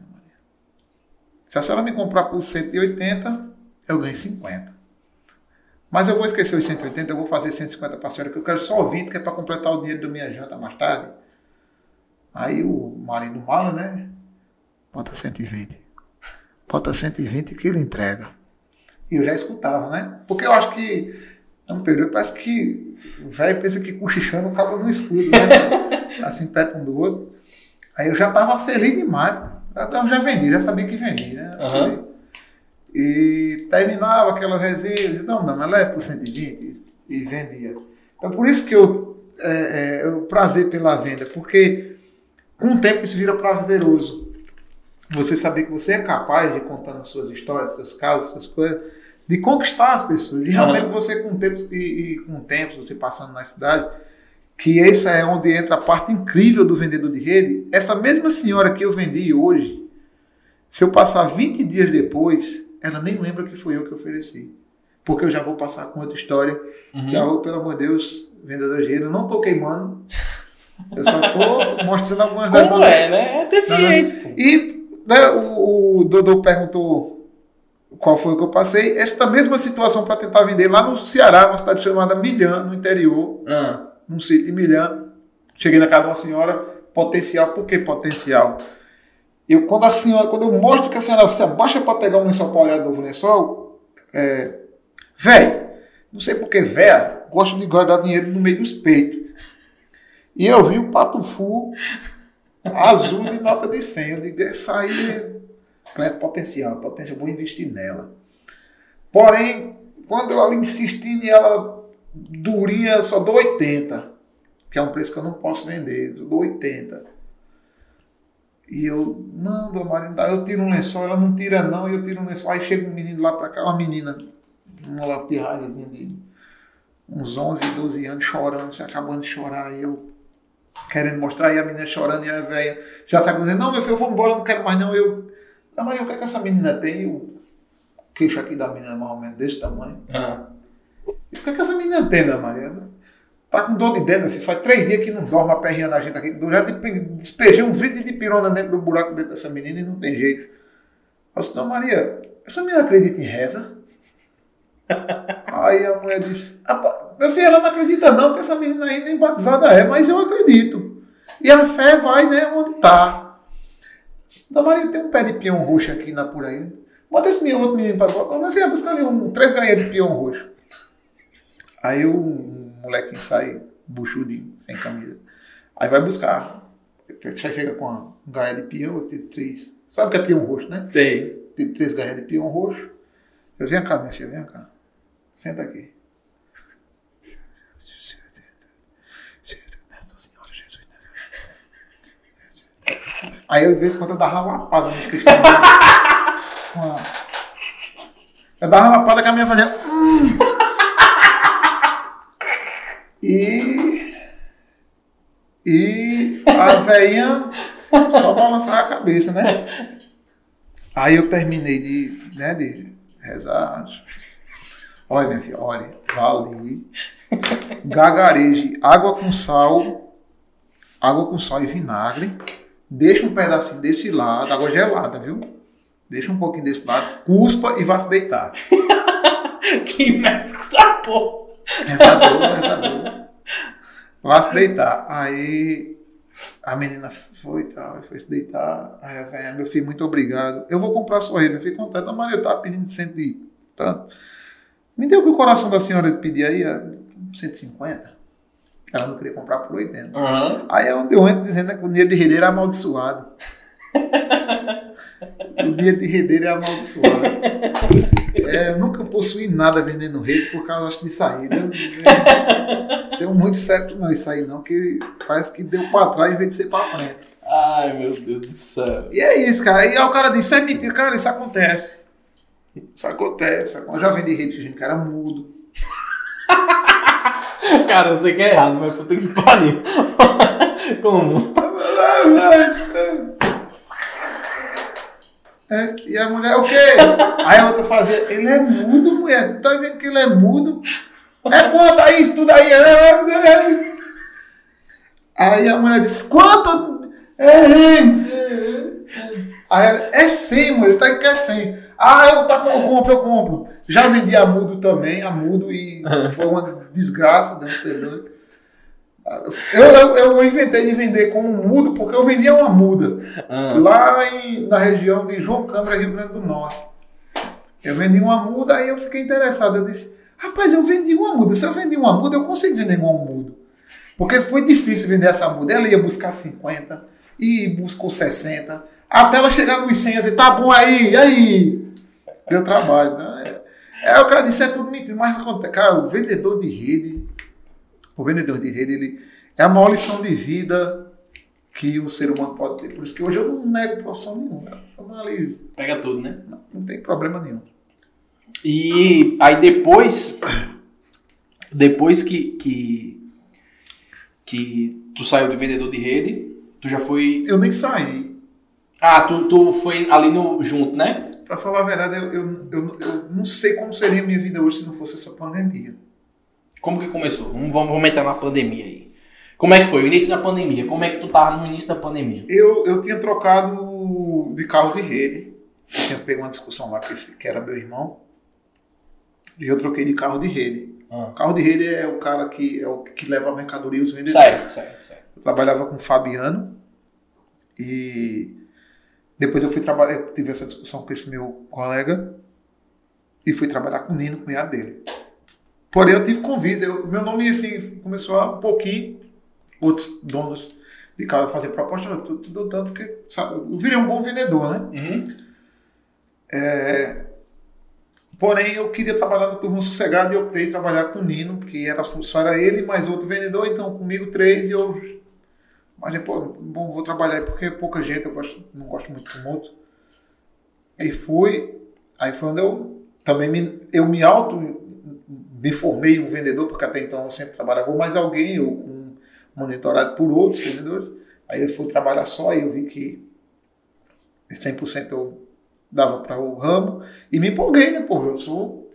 Se a senhora me comprar por 180, eu ganho 50. Mas eu vou esquecer os 180, eu vou fazer 150 para a senhora, que eu quero só 20, que é para completar o dinheiro da minha janta mais tarde. Aí o marido malo, né? Bota 120. Bota 120 que ele entrega. E eu já escutava, né? Porque eu acho que é um período, parece que o velho pensa que cochichando o cabo não escuta, né? assim perto um do outro. Aí eu já tava feliz demais. Eu já vendi, já sabia que vendi, né? Aham. E terminava aquelas resenhas, então não, mas leva por 120 e vendia. Então por isso que eu, é, é, o prazer pela venda, porque com o tempo isso vira prazeroso. Você saber que você é capaz de contando suas histórias, seus casos, suas coisas, de conquistar as pessoas. E realmente você com o tempo e, e com o tempo você passando na cidade, que essa é onde entra a parte incrível do vendedor de rede. Essa mesma senhora que eu vendi hoje, se eu passar 20 dias depois, ela nem lembra que foi eu que ofereci. Porque eu já vou passar com outra história. Uhum. Já vou, pelo amor de Deus, vendedor de eu não tô queimando. Eu só tô mostrando algumas das Como nossas- é, né? É desse Não, jeito. e né, o, o Dodô perguntou qual foi o que eu passei. Esta mesma situação para tentar vender lá no Ceará, numa cidade chamada Milhã, no interior, Ah, num sítio em Milhã. Cheguei na casa de uma senhora, potencial. Por que potencial? Eu, quando a senhora, quando eu mostro que a senhora se abaixa para pegar um lençol para olhar de novo lençol, é, véi, não sei por que véia, gosta de guardar dinheiro no meio dos peitos. E eu vi o patufu azul de nota de 100. Eu digo, essa aí é, é potencial, potencial, vou investir nela. Porém, quando ali insistindo e ela durinha, só dou 80, que é um preço que eu não posso vender, eu dou 80. E eu, não, dona dá. eu tiro um lençol, ela não tira não, e eu tiro um lençol, aí chega um menino lá pra cá, uma menina, uma pirralhazinha de uns 11, 12 anos, chorando, se acabando de chorar, e eu querendo mostrar, e a menina chorando, e a velha já sabe dizendo, não, meu filho, eu vou embora, não quero mais não, eu, não, Maria, o que é que essa menina tem? O queixo aqui da menina é mais ou menos desse tamanho. ah. E o que, é que essa menina tem, Dona Maria? Tá com dor de dentro, meu filho. Faz três dias que não dorme aperreando a gente aqui. Eu já de- despejei um vidro de pirona dentro do buraco dentro dessa menina e não tem jeito. Eu disse, Maria, essa menina acredita em reza? Aí a mulher disse, "Apa, meu filho, ela não acredita não, porque essa menina aí nem batizada é, mas eu acredito. E a fé vai, né, onde tá. Dona Maria, tem um pé de peão roxo aqui na por aí. Bota esse meu outro menino pra. Meu filho, buscar ali um, três galinhas de peão roxo. Aí o molequinho sai buchudinho, sem camisa. Aí vai buscar. Já chega com uma gaia de peão, tem três. Sabe o que é peão roxo, né? Sei. Tem três gaias de peão roxo. Eu venho cá, minha filha, vem cá. Senta aqui. Aí eu de vez em quando eu dava uma lapada no cristão. Eu dava uma lapada que a minha fazia. "Hum." E. E a velhinha só balançava a cabeça, né? Aí eu terminei de, né, de rezar. Olha, minha filha, olha, vale. Gagareje, água com sal, água com sal e vinagre. Deixa um pedacinho desse lado, água gelada, viu? Deixa um pouquinho desse lado, cuspa e vá se deitar. que médico da porra. Rezador, rezador. Vá se deitar. Aí a menina foi e tal, foi se deitar. Aí a velha, meu filho, muito obrigado. Eu vou comprar sua rede. Eu fiquei contente. A Maria, eu tava pedindo cento e tanto. Me deu o que o coração da senhora pedir aí, é 150. Ela não queria comprar por 80. Aham. Aí é onde eu entro dizendo que o dinheiro de redeiro é amaldiçoado. o dinheiro de redeiro é amaldiçoado. É, eu nunca possuí nada vendendo rede por causa acho, de saída. Deu muito certo não isso aí não, que parece que deu pra trás em vez de ser pra frente. Ai, meu Deus do céu. E é isso, cara. E aí o cara disse, é mentira. Cara, isso acontece. Isso acontece. Eu já vendi rede fingindo que era mudo. Cara, eu sei que é errado, mas puta que pariu. Como? É, e a mulher, o quê? Aí a outra fazia, ele é mudo, mulher. Tá vendo que ele é mudo? É quanto aí, isso tudo aí? é, é, é. Aí a mulher disse, quanto? É, é. Aí ela, é 100, mulher, tá que é 100. Ah, eu, tá, eu compro, eu compro. Já vendi a mudo também, a mudo, e foi uma desgraça, me perdoe. Eu, eu, eu inventei de vender como mudo porque eu vendia uma muda Ah, lá em- na região de João Câmara, Rio Grande do Norte. Eu vendi uma muda, aí eu fiquei interessado. Eu disse, rapaz, eu vendi uma muda. Se eu vendi uma muda, eu consigo vender igual um mudo. Porque foi difícil vender essa muda. Ela ia buscar 50, e buscou 60. Até ela chegar nos 100 e dizer, tá bom aí, e aí? Deu trabalho. Né? É, o cara disse, é tudo mentira, mas. Cara, o vendedor de rede, o vendedor de rede, ele é a maior lição de vida que o ser humano pode ter. Por isso que hoje eu não nego profissão nenhuma. Ali, Pega tudo, né? Não, não tem problema nenhum. E aí depois, depois que, que, que tu saiu de vendedor de rede, tu já foi... Eu nem saí. Ah, tu, tu foi ali no junto, né? Pra falar a verdade, eu, eu, eu, eu não sei como seria a minha vida hoje se não fosse essa pandemia. Como que começou? Vamos, vamos entrar na pandemia aí. Como é que foi o início da pandemia? Como é que tu tava no início da pandemia? Eu, eu tinha trocado de carro de rede. Eu tinha pego uma discussão lá com esse, que era meu irmão. E eu troquei de carro de rede. Ah. Carro de rede é o cara que é o que leva a mercadoria e os vendedores. Certo, certo, certo. Eu trabalhava com o Fabiano e depois eu fui trabalhar, eu tive essa discussão com esse meu colega e fui trabalhar com o Nino, cunhado dele. Porém, eu tive convite, eu, meu nome assim começou a um pouquinho, outros donos de casa fazer proposta, eu dando que sabe, eu virei um bom vendedor, né? Uhum. É, porém, eu queria trabalhar na turma sossegada e optei trabalhar com o Nino, que era só era ele mais outro vendedor, então comigo três e eu. Mas depois, bom, vou trabalhar porque é pouca gente, eu gosto, não gosto muito de tumulto. E fui, aí foi onde eu também me, eu me auto me formei um vendedor, porque até então eu sempre trabalhava com mais alguém, ou com, monitorado por outros vendedores. Aí eu fui trabalhar só e eu vi que 100% eu dava para o ramo e me empolguei, né? Pô, eu sou,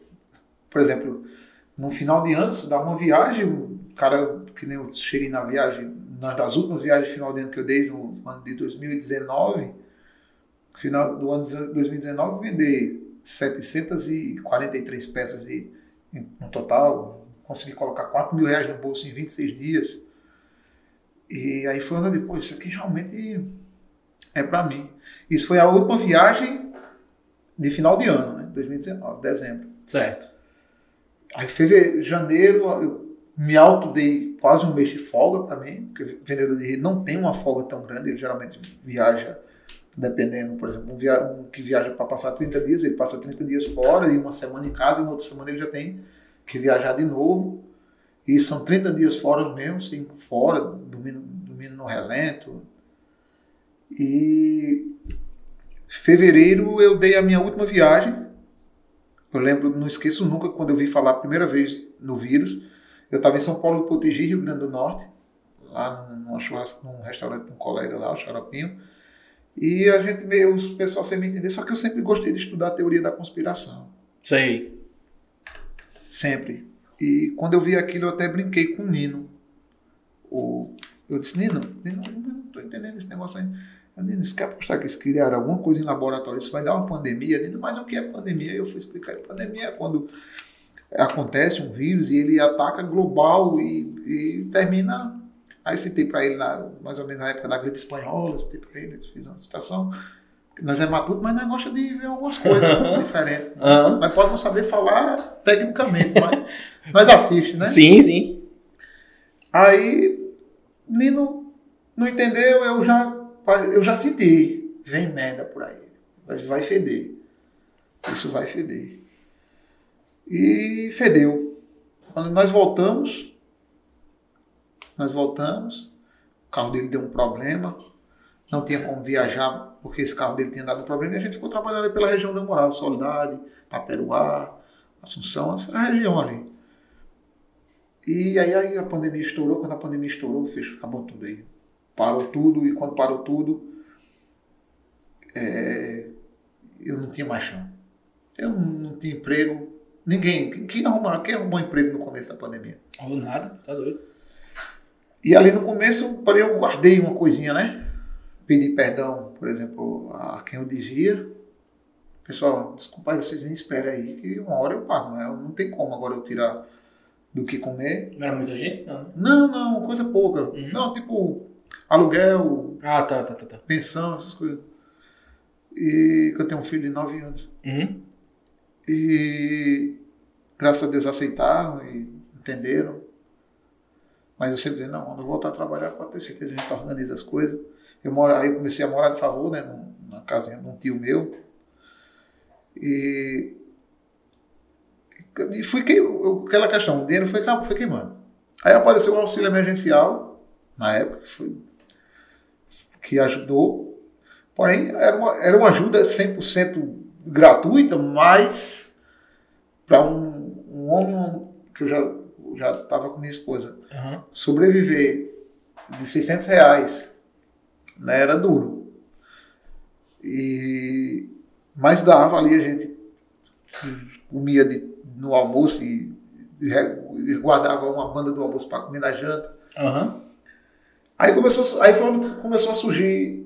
por exemplo, no final de ano, se dá uma viagem, cara que nem eu cheguei na viagem, nas das últimas viagens de final de ano que eu dei no ano de 2019, final do ano de 2019, vender 743 peças de no total, consegui colocar 4 mil reais no bolso em 26 dias. E aí foi onde depois, isso aqui realmente é para mim. Isso foi a última viagem de final de ano, né? 2019, dezembro. Certo. Aí fevereiro, janeiro, eu me auto dei quase um mês de folga para mim, porque vendedor de rede não tem uma folga tão grande, ele geralmente viaja, dependendo, por exemplo, um, via, um que viaja para passar 30 dias, ele passa 30 dias fora e uma semana em casa, e na outra semana ele já tem que viajar de novo. E são 30 dias fora mesmo, sem fora, dormindo, dormindo no relento. E fevereiro eu dei a minha última viagem. Eu lembro, não esqueço nunca quando eu vi falar a primeira vez no vírus. Eu estava em São Paulo do Potigi, Rio Grande do Norte, lá numa num restaurante com um colega lá, o Xaropinho. E a gente meio, o pessoal sem me entender, só que eu sempre gostei de estudar a teoria da conspiração. Sei. Sempre. E quando eu vi aquilo, eu até brinquei com o Nino. O, eu disse, Nino, Nino, não estou entendendo esse negócio aí. Eu, Nino, você quer apostar que eles criaram alguma coisa em laboratório? Isso vai dar uma pandemia? Nino, mas o que é pandemia? Eu fui explicar. Pandemia é quando acontece um vírus e ele ataca global e, e termina. Aí citei para ele, na, mais ou menos na época da gripe espanhola, citei para ele, fiz uma citação. Nós é matuto, mas nós gosta de ver algumas coisas diferentes. Uhum. Nós pode não saber falar tecnicamente, mas nós assiste, né? Sim, sim. Aí, Nino não entendeu, eu já, eu já senti. Vem merda por aí. Mas vai feder. Isso vai feder. E fedeu. Quando nós voltamos, nós voltamos, o carro dele deu um problema, não tinha como viajar porque esse carro dele tinha dado um problema e a gente ficou trabalhando pela região eu morava, Soledade, Taperuá, Assunção, essa região ali. E aí, aí a pandemia estourou, quando a pandemia estourou, fechou, acabou tudo aí. Parou tudo e quando parou tudo, é, eu não tinha mais chão. Eu não, tinha emprego. Ninguém. Quem arrumou, quem arrumou emprego no começo da pandemia? Ou nada, tá doido. E ali no começo, porém, eu guardei uma coisinha, né? Pedi perdão, por exemplo, a quem eu devia. Pessoal, desculpa aí, vocês me esperem aí, que uma hora eu pago, né? Não tem como agora eu tirar do que comer. Não era muita gente? Não. Não, não, coisa pouca. Uhum. Não, tipo, aluguel, Ah, tá, tá, tá. tá. pensão, essas coisas. E que eu tenho um filho de 9 anos. Uhum. E graças a Deus aceitaram e entenderam. Mas eu sempre dizia, não, quando eu voltar a trabalhar, pode ter certeza, a gente organiza as coisas. Eu moro, aí eu comecei a morar de favor, né? Na casinha de um tio meu. E. E fui que, aquela questão, o dinheiro foi, foi queimando. Aí apareceu o auxílio emergencial, na época, que, foi, que ajudou. Porém, era uma, era uma ajuda 100% gratuita, mas para um, um homem que eu já já estava com minha esposa, uhum. sobreviver de 600 reais né, era duro. E, mas dava ali, a gente comia de, no almoço e, e, guardava uma banda do almoço para comer na janta. Uhum. Aí começou, aí foi começou a surgir.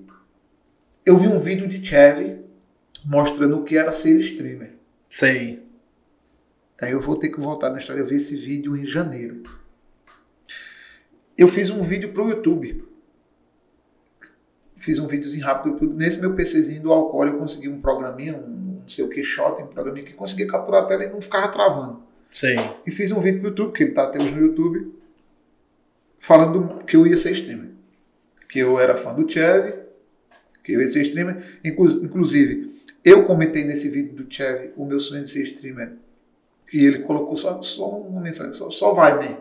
Eu vi um vídeo de Chevy mostrando o que era ser streamer. Sei. Aí eu vou ter que voltar na história. Eu vi esse vídeo em janeiro. Eu fiz um vídeo para o YouTube. Fiz um videozinho rápido. Nesse meu PCzinho do Alcool eu consegui um programinha, um não sei o que, shot, um programinha que conseguia capturar a tela e não ficava travando. Sei. E fiz um vídeo pro YouTube, que ele tá até hoje no YouTube, falando que eu ia ser streamer. Que eu era fã do Chevy, que eu ia ser streamer. Inclusive, eu comentei nesse vídeo do Chevy o meu sonho de ser streamer e ele colocou só, só uma mensagem, só, só vai, man.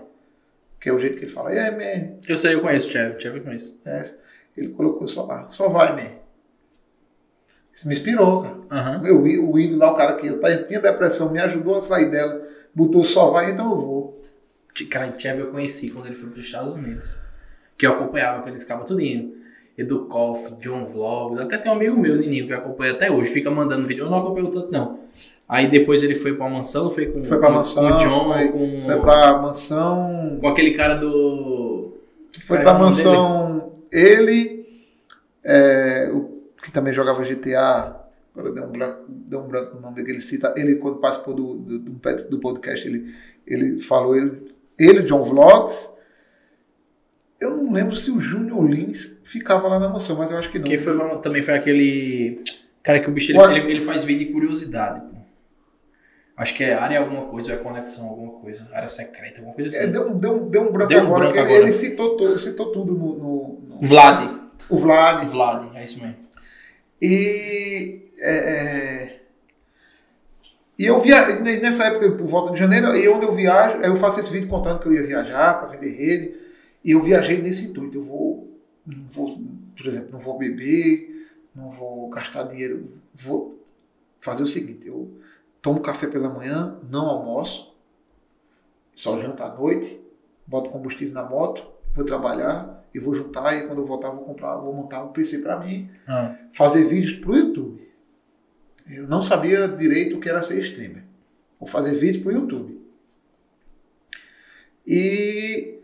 Que é o jeito que ele fala, é, man. Eu sei, eu conheço o Chevy, Chevy eu conheço. É, ele colocou só lá, só vai, man. Isso me inspirou, cara. Uhum. Meu, o ídolo lá, o cara que eu tinha depressão, me ajudou a sair dela, botou só vai, então eu vou. Cara, Chevy eu conheci quando ele foi para os Estados Unidos. Que eu acompanhava aqueles cabos tudinho. Edu Koff, John Vlogs, até tem um amigo meu, Nininho, que acompanha até hoje, fica mandando vídeo. Eu não acompanho tanto, não. Aí depois ele foi pra mansão, foi com, foi pra com, mansão, com o John, foi, com. Foi pra mansão. Com aquele cara do. Foi cara pra mansão. Dele. Ele, é, o, que também jogava GTA. Agora deu um branco, deu um branco no nome dele. Ele cita. Ele, quando participou do, do, do, do podcast, ele, ele falou. Ele, ele, John Vlogs eu não lembro se o Júnior Lins ficava lá na mansão, mas eu acho que não. Quem foi, também foi aquele cara que o bicho ele, ele, ele, faz vídeo de curiosidade, pô. Acho que é área alguma coisa, ou é conexão alguma coisa, área secreta, alguma coisa é, assim. É, deu, deu, deu um branco deu um agora, branco ele, agora. ele, citou, tudo, citou tudo no, no, no, Vlad. O Vlad. Vlad, é isso mesmo. E. É, é e eu via, nessa época, por volta de janeiro, e onde eu viajo, eu faço esse vídeo contando que eu ia viajar para vender rede. E eu viajei nesse intuito. Eu vou, vou, por exemplo, não vou beber, não vou gastar dinheiro. Vou fazer o seguinte: eu tomo café pela manhã, não almoço, só janto à noite, boto combustível na moto, vou trabalhar e vou juntar. E quando eu voltar, vou comprar, vou montar um PC para mim, ah. fazer vídeos para o YouTube. Eu não sabia direito o que era ser streamer. Vou fazer vídeos para o YouTube. E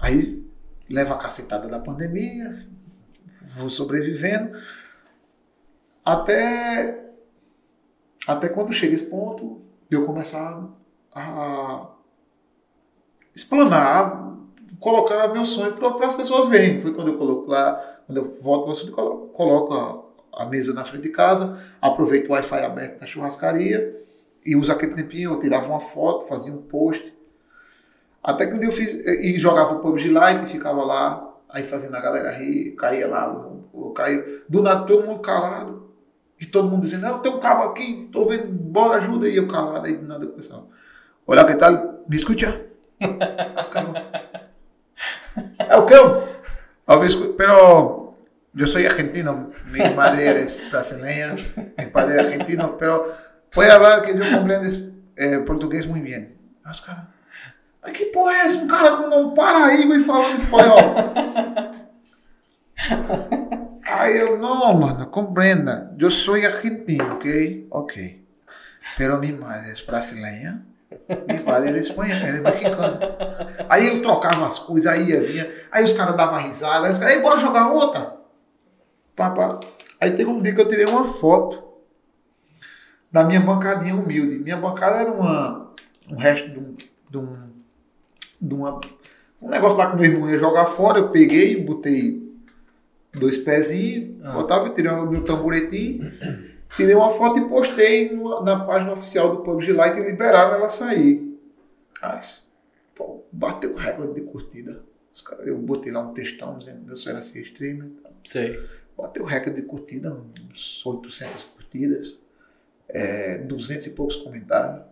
Aí leva a cacetada da pandemia, vou sobrevivendo. Até, até quando chega esse ponto, eu começar a explanar, colocar meu sonho para as pessoas verem. Foi quando eu coloco lá, quando eu volto para assunto, coloco a, a, mesa na frente de casa, aproveito o Wi-Fi aberto da churrascaria e uso aquele tempinho, eu tirava uma foto, fazia um post até que um dia eu fiz, e jogava o PUBG Lite e ficava lá, aí fazendo a galera rir, caía lá, eu. Do nada todo mundo calado, e todo mundo dizendo, não, tem um cabo aqui, tô vendo, bora ajuda, e eu calado, aí do nada eu começava, olha que tal, me escuta. As É o que? Eu me escuto, pero yo soy argentino, mi madre es brasileña, mi padre es argentino, pero puede hablar que yo comprendo eh, portugués muy bien. Os caras, mas que porra é essa? Um cara com um Paraíba e falando espanhol. Aí eu, não, mano, compreenda. Eu sou argentino, ok? Ok. Pero mi madre é brasileira. Meu pai era espanhol, era mexicano. Aí eu trocava as coisas, aí ia, vinha. Aí os caras davam risada. Aí os caras, bora jogar outra. Papá. Aí teve um dia que eu tirei uma foto da minha bancadinha humilde. Minha bancada era uma, um resto de um, de um de uma, um negócio lá que meu irmão ia jogar fora, eu peguei, botei dois pezinhos, ah. botava, tirei o meu tamboretinho, tirei uma foto e postei no, na página oficial do PUBG Lite e liberaram ela sair. Mas, pô, bateu recorde de curtida. Eu botei lá um textão dizendo meu sonho era ser streamer. Sei. Botei o recorde de curtida, uns 800 curtidas, é, 200 e poucos comentários.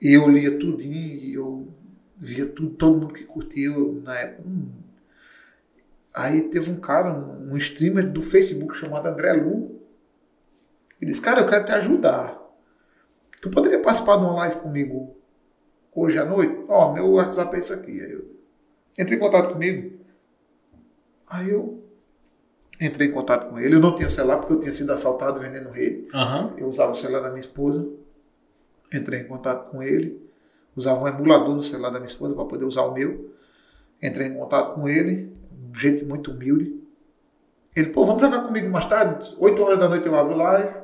E eu lia tudinho e eu via tudo, todo mundo que curtiu na época. Hum. Aí teve um cara, um, streamer do Facebook chamado André Lu. Ele disse, cara, eu quero te ajudar. Tu poderia participar de uma live comigo hoje à noite? Ó, oh, meu WhatsApp é isso aqui. Aí eu entrei em contato comigo. Aí eu entrei em contato com ele. Eu não tinha celular porque eu tinha sido assaltado vendendo rede. Uhum. Eu usava o celular da minha esposa. Entrei em contato com ele. Usava um emulador no celular da minha esposa para poder usar o meu. Entrei em contato com ele. Gente muito humilde. Ele, pô, vamos jogar comigo mais tarde? 8 horas da noite eu abro live.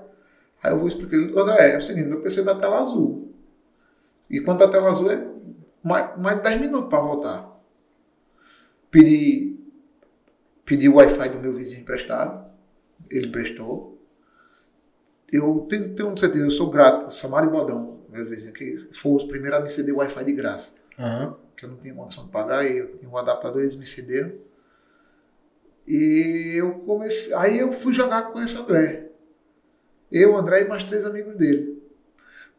Aí eu vou explicar. André, é o seguinte, meu PC dá tela azul. E quando dá tela azul é mais, mais de 10 minutos para voltar. Pedi Pedi o Wi-Fi do meu vizinho emprestado. Ele prestou. Eu tenho, tenho certeza, eu sou grato. Samara e Bodão, meus vizinhos, que foram os primeiros a me ceder Wi-Fi de graça. Uhum. Que eu não tinha condição de pagar, e eu tinha um adaptador, eles me cederam. E eu comecei. Aí eu fui jogar com esse André. Eu, André e mais três amigos dele.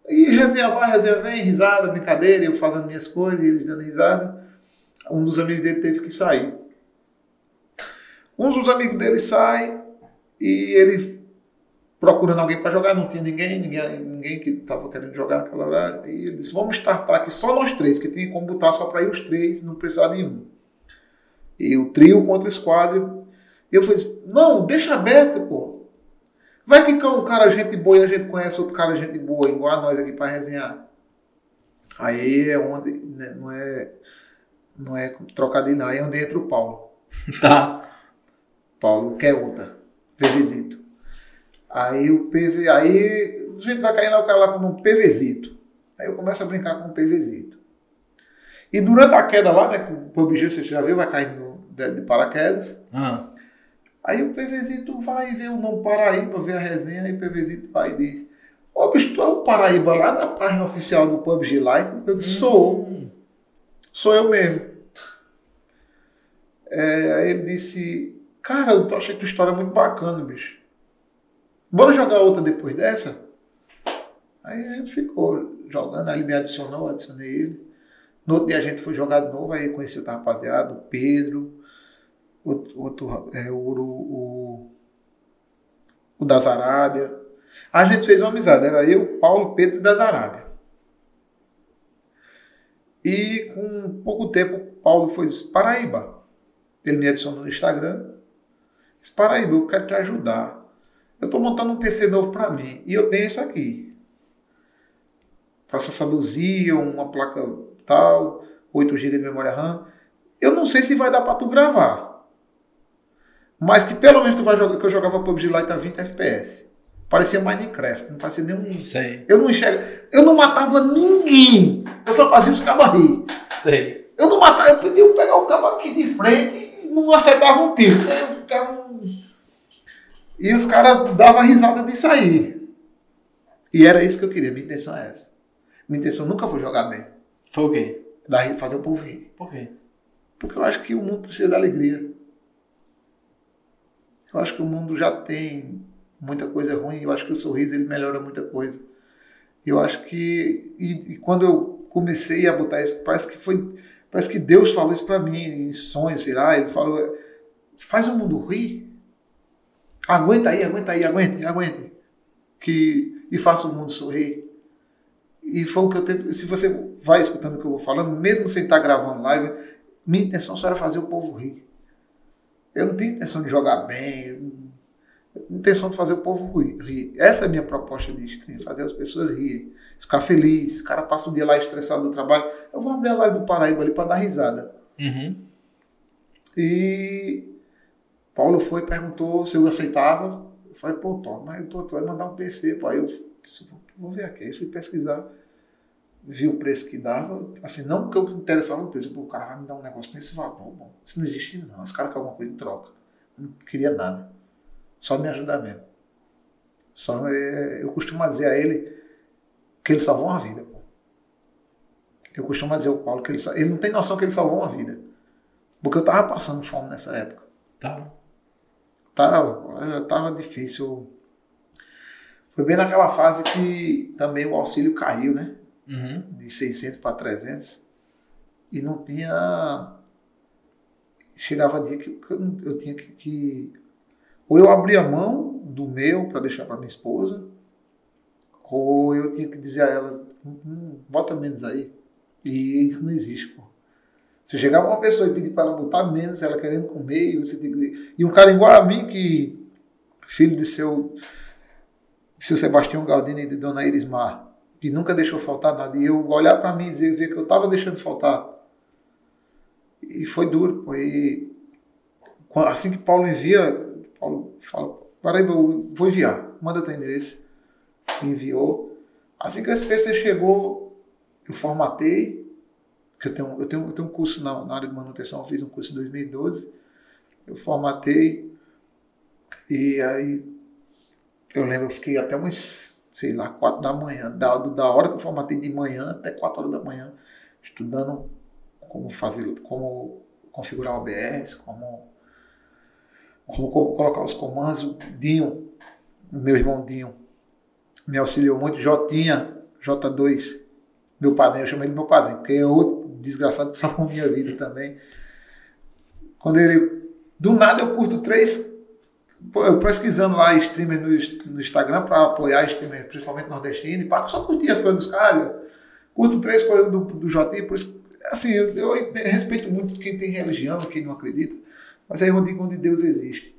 E resenha vai, resenha vem, risada, brincadeira, eu fazendo minhas coisas, eles dando risada. Um dos amigos dele teve que sair. Um dos amigos dele sai e ele procurando alguém para jogar, não tinha ninguém, ninguém, ninguém que estava querendo jogar naquela hora. E ele disse: Vamos startar aqui só nós três, que tinha como botar só para ir os três, não precisava de um. E o trio contra o esquadro. E eu falei: Não, deixa aberto, pô. Vai que um cara gente boa e a gente conhece outro cara gente boa, igual a nós aqui para resenhar. Aí é onde, né, não é, não é trocadilho, não, aí é onde entra o Paulo. Tá. Paulo quer outra. PVzito. Aí o PV, aí a gente vai cair lá o cara lá como um PVzito. Aí eu começo a brincar com o PVzito. E durante a queda lá, né, o PUBG você já viu, vai cair de, de, paraquedas. Uhum. Aí o PVzito vai ver o nome Paraíba, ver a resenha, e o PVzito vai e diz: Ô oh, bicho, tu é o Paraíba lá da página oficial do PUBG Lite? Eu disse: Sou. Hum. Sou eu mesmo. É, aí ele disse: Cara, eu achei tua história muito bacana, bicho. Bora jogar outra depois dessa? Aí a gente ficou jogando, aí ele me adicionou, adicionei ele. No outro dia a gente foi jogar de novo, aí conheci outra rapaziada, o Pedro, outro, outro é, o, o, o das Arábia. A gente fez uma amizade, era eu, Paulo, Pedro e das Arábia. E com pouco tempo, Paulo foi Paraíba. Ele me adicionou no Instagram. Disse, Paraíba, eu quero te ajudar. Eu estou montando um PC novo para mim e eu tenho esse aqui. Processador Xeon, uma placa tal, 8 GB de memória RAM. Eu não sei se vai dar para tu gravar. Mas que pelo menos tu vai jogar, que eu jogava PUBG Lite a 20 FPS. Parecia Minecraft, não parecia nenhum. Sei. Eu não enxergo. Eu não matava ninguém. Eu só fazia os cabos rir. Sei. Eu não matava, eu podia pegar o cabo aqui de frente e não acertava um tiro. Eu ficava e os caras davam risada disso aí. E era isso que eu queria. Minha intenção é essa. Minha intenção nunca foi jogar bem. Foi o quê? Dar, fazer o povo rir. Por quê? Porque eu acho que o mundo precisa da alegria. Eu acho que o mundo já tem muita coisa ruim. Eu acho que o sorriso ele melhora muita coisa. Eu acho que. E, e quando eu comecei a botar isso, parece que foi. Parece que Deus falou isso para mim em sonhos, sei lá. Ele falou: faz o mundo rir. Aguenta aí, aguenta aí, aguente, aguente. Que, e faça o mundo sorrir. E foi o que eu tenho. Se você vai escutando o que eu vou falando, mesmo sem estar gravando live, minha intenção só era fazer o povo rir. Eu não tinha intenção de jogar bem, intenção de fazer o povo rir. Essa é a minha proposta de stream, fazer as pessoas rirem, ficar feliz. O cara passa o dia lá estressado do trabalho. Eu vou abrir a live do Paraíba ali para dar risada. Uhum. E Paulo foi e perguntou se eu aceitava. Eu falei, pô, Paulo, mas pô, tu vai mandar um PC. Pô. Aí eu disse, vou ver aqui. Aí fui pesquisar, vi o preço que dava. Assim, não porque eu me interessava no preço. Pô, o cara vai me dar um negócio nesse valor. Bom, isso não existe não. Os caras querem alguma coisa em troca. Não queria nada. Só me ajudar mesmo. Só, é, eu costumo dizer a ele que ele salvou uma vida. Pô. Eu costumo dizer ao Paulo que ele, ele não tem noção que ele salvou uma vida. Porque eu tava passando fome nessa época. Tá. Tava, tava difícil. Foi bem naquela fase que também o auxílio caiu, né? Uhum. De 600 para 300. E não tinha. Chegava dia que eu, eu tinha que, que. Ou eu abria mão do meu para deixar para minha esposa, ou eu tinha que dizer a ela: "Hum, bota menos aí. E isso não existe, pô. Se chegava uma pessoa e pedir para ela botar menos, ela querendo comer, e você tem que. E um cara igual a mim, que filho de seu, seu Sebastião Galdini e de Dona Irismar, que nunca deixou faltar nada, e eu olhar para mim e dizer ver que eu estava deixando faltar. E foi duro, assim que Paulo envia, Paulo fala, Paraíba, eu vou enviar, manda teu endereço. Enviou. Assim que esse PC chegou, eu formatei, que eu tenho, eu tenho, eu tenho um curso na, na área de manutenção, eu fiz um curso em 2012, eu formatei, e aí eu lembro, eu fiquei até umas, sei lá, quatro da manhã, da, da hora que eu formatei de manhã até quatro horas da manhã, estudando como fazer, como configurar o OBS, como, como, co- colocar os comandos. O Dinho, meu irmão Dinho, me auxiliou muito. Jotinha, J2, meu padrinho, eu chamo ele meu padrinho, porque é outro desgraçado que salvou minha vida também. Quando ele. Do nada eu curto três. Eu pesquisando lá streamer no, no Instagram para apoiar streamer, principalmente nordestino, e pá, só curti as coisas dos caras. Curto três coisas do, do Jotinha, por isso assim, eu, eu respeito muito quem tem religião, quem não acredita, mas aí eu digo onde Deus existe.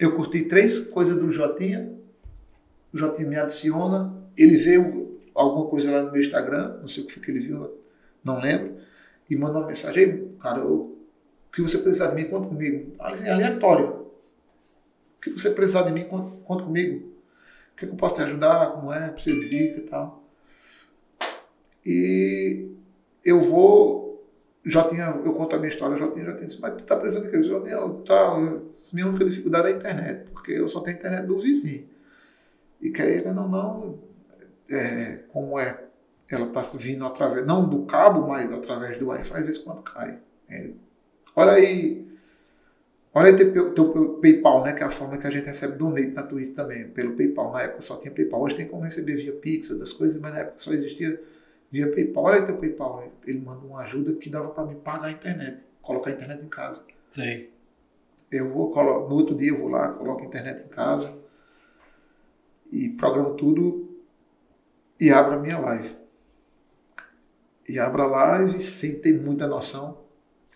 Eu curti três coisas do Jotinha, o Jotinha me adiciona, ele vê alguma coisa lá no meu Instagram, não sei o que foi que ele viu, não lembro, e manda uma mensagem, "Ei, cara, o que você precisar de mim, conta comigo. Assim, aleatório. Que você precisar de mim, conta, conta comigo. O que, é que eu posso te ajudar, como é, preciso de dica e tal. E eu vou. Já tinha, eu conto a minha história, já tinha, já tinha, mas tu tá precisando de quê? Já tinha, tá, eu- minha única dificuldade é a internet, porque eu só tenho internet do vizinho. E querendo ou não, é, como é, ela tá vindo através, não do cabo, mas através do Wi-Fi, vezes quando cai. Olha aí, olha teu, teu PayPal, né, que é a forma que a gente recebe donate na Twitch também, pelo PayPal. Na época só tinha PayPal, hoje tem como receber via Pix, das coisas, mas na época só existia via PayPal. Olha teu PayPal, ele manda uma ajuda que dava para me pagar a internet, colocar a internet em casa. Sei. Eu vou, colo- no outro dia eu vou lá, coloco a internet em casa e programo tudo e abro a minha live. E abro a live sem ter muita noção.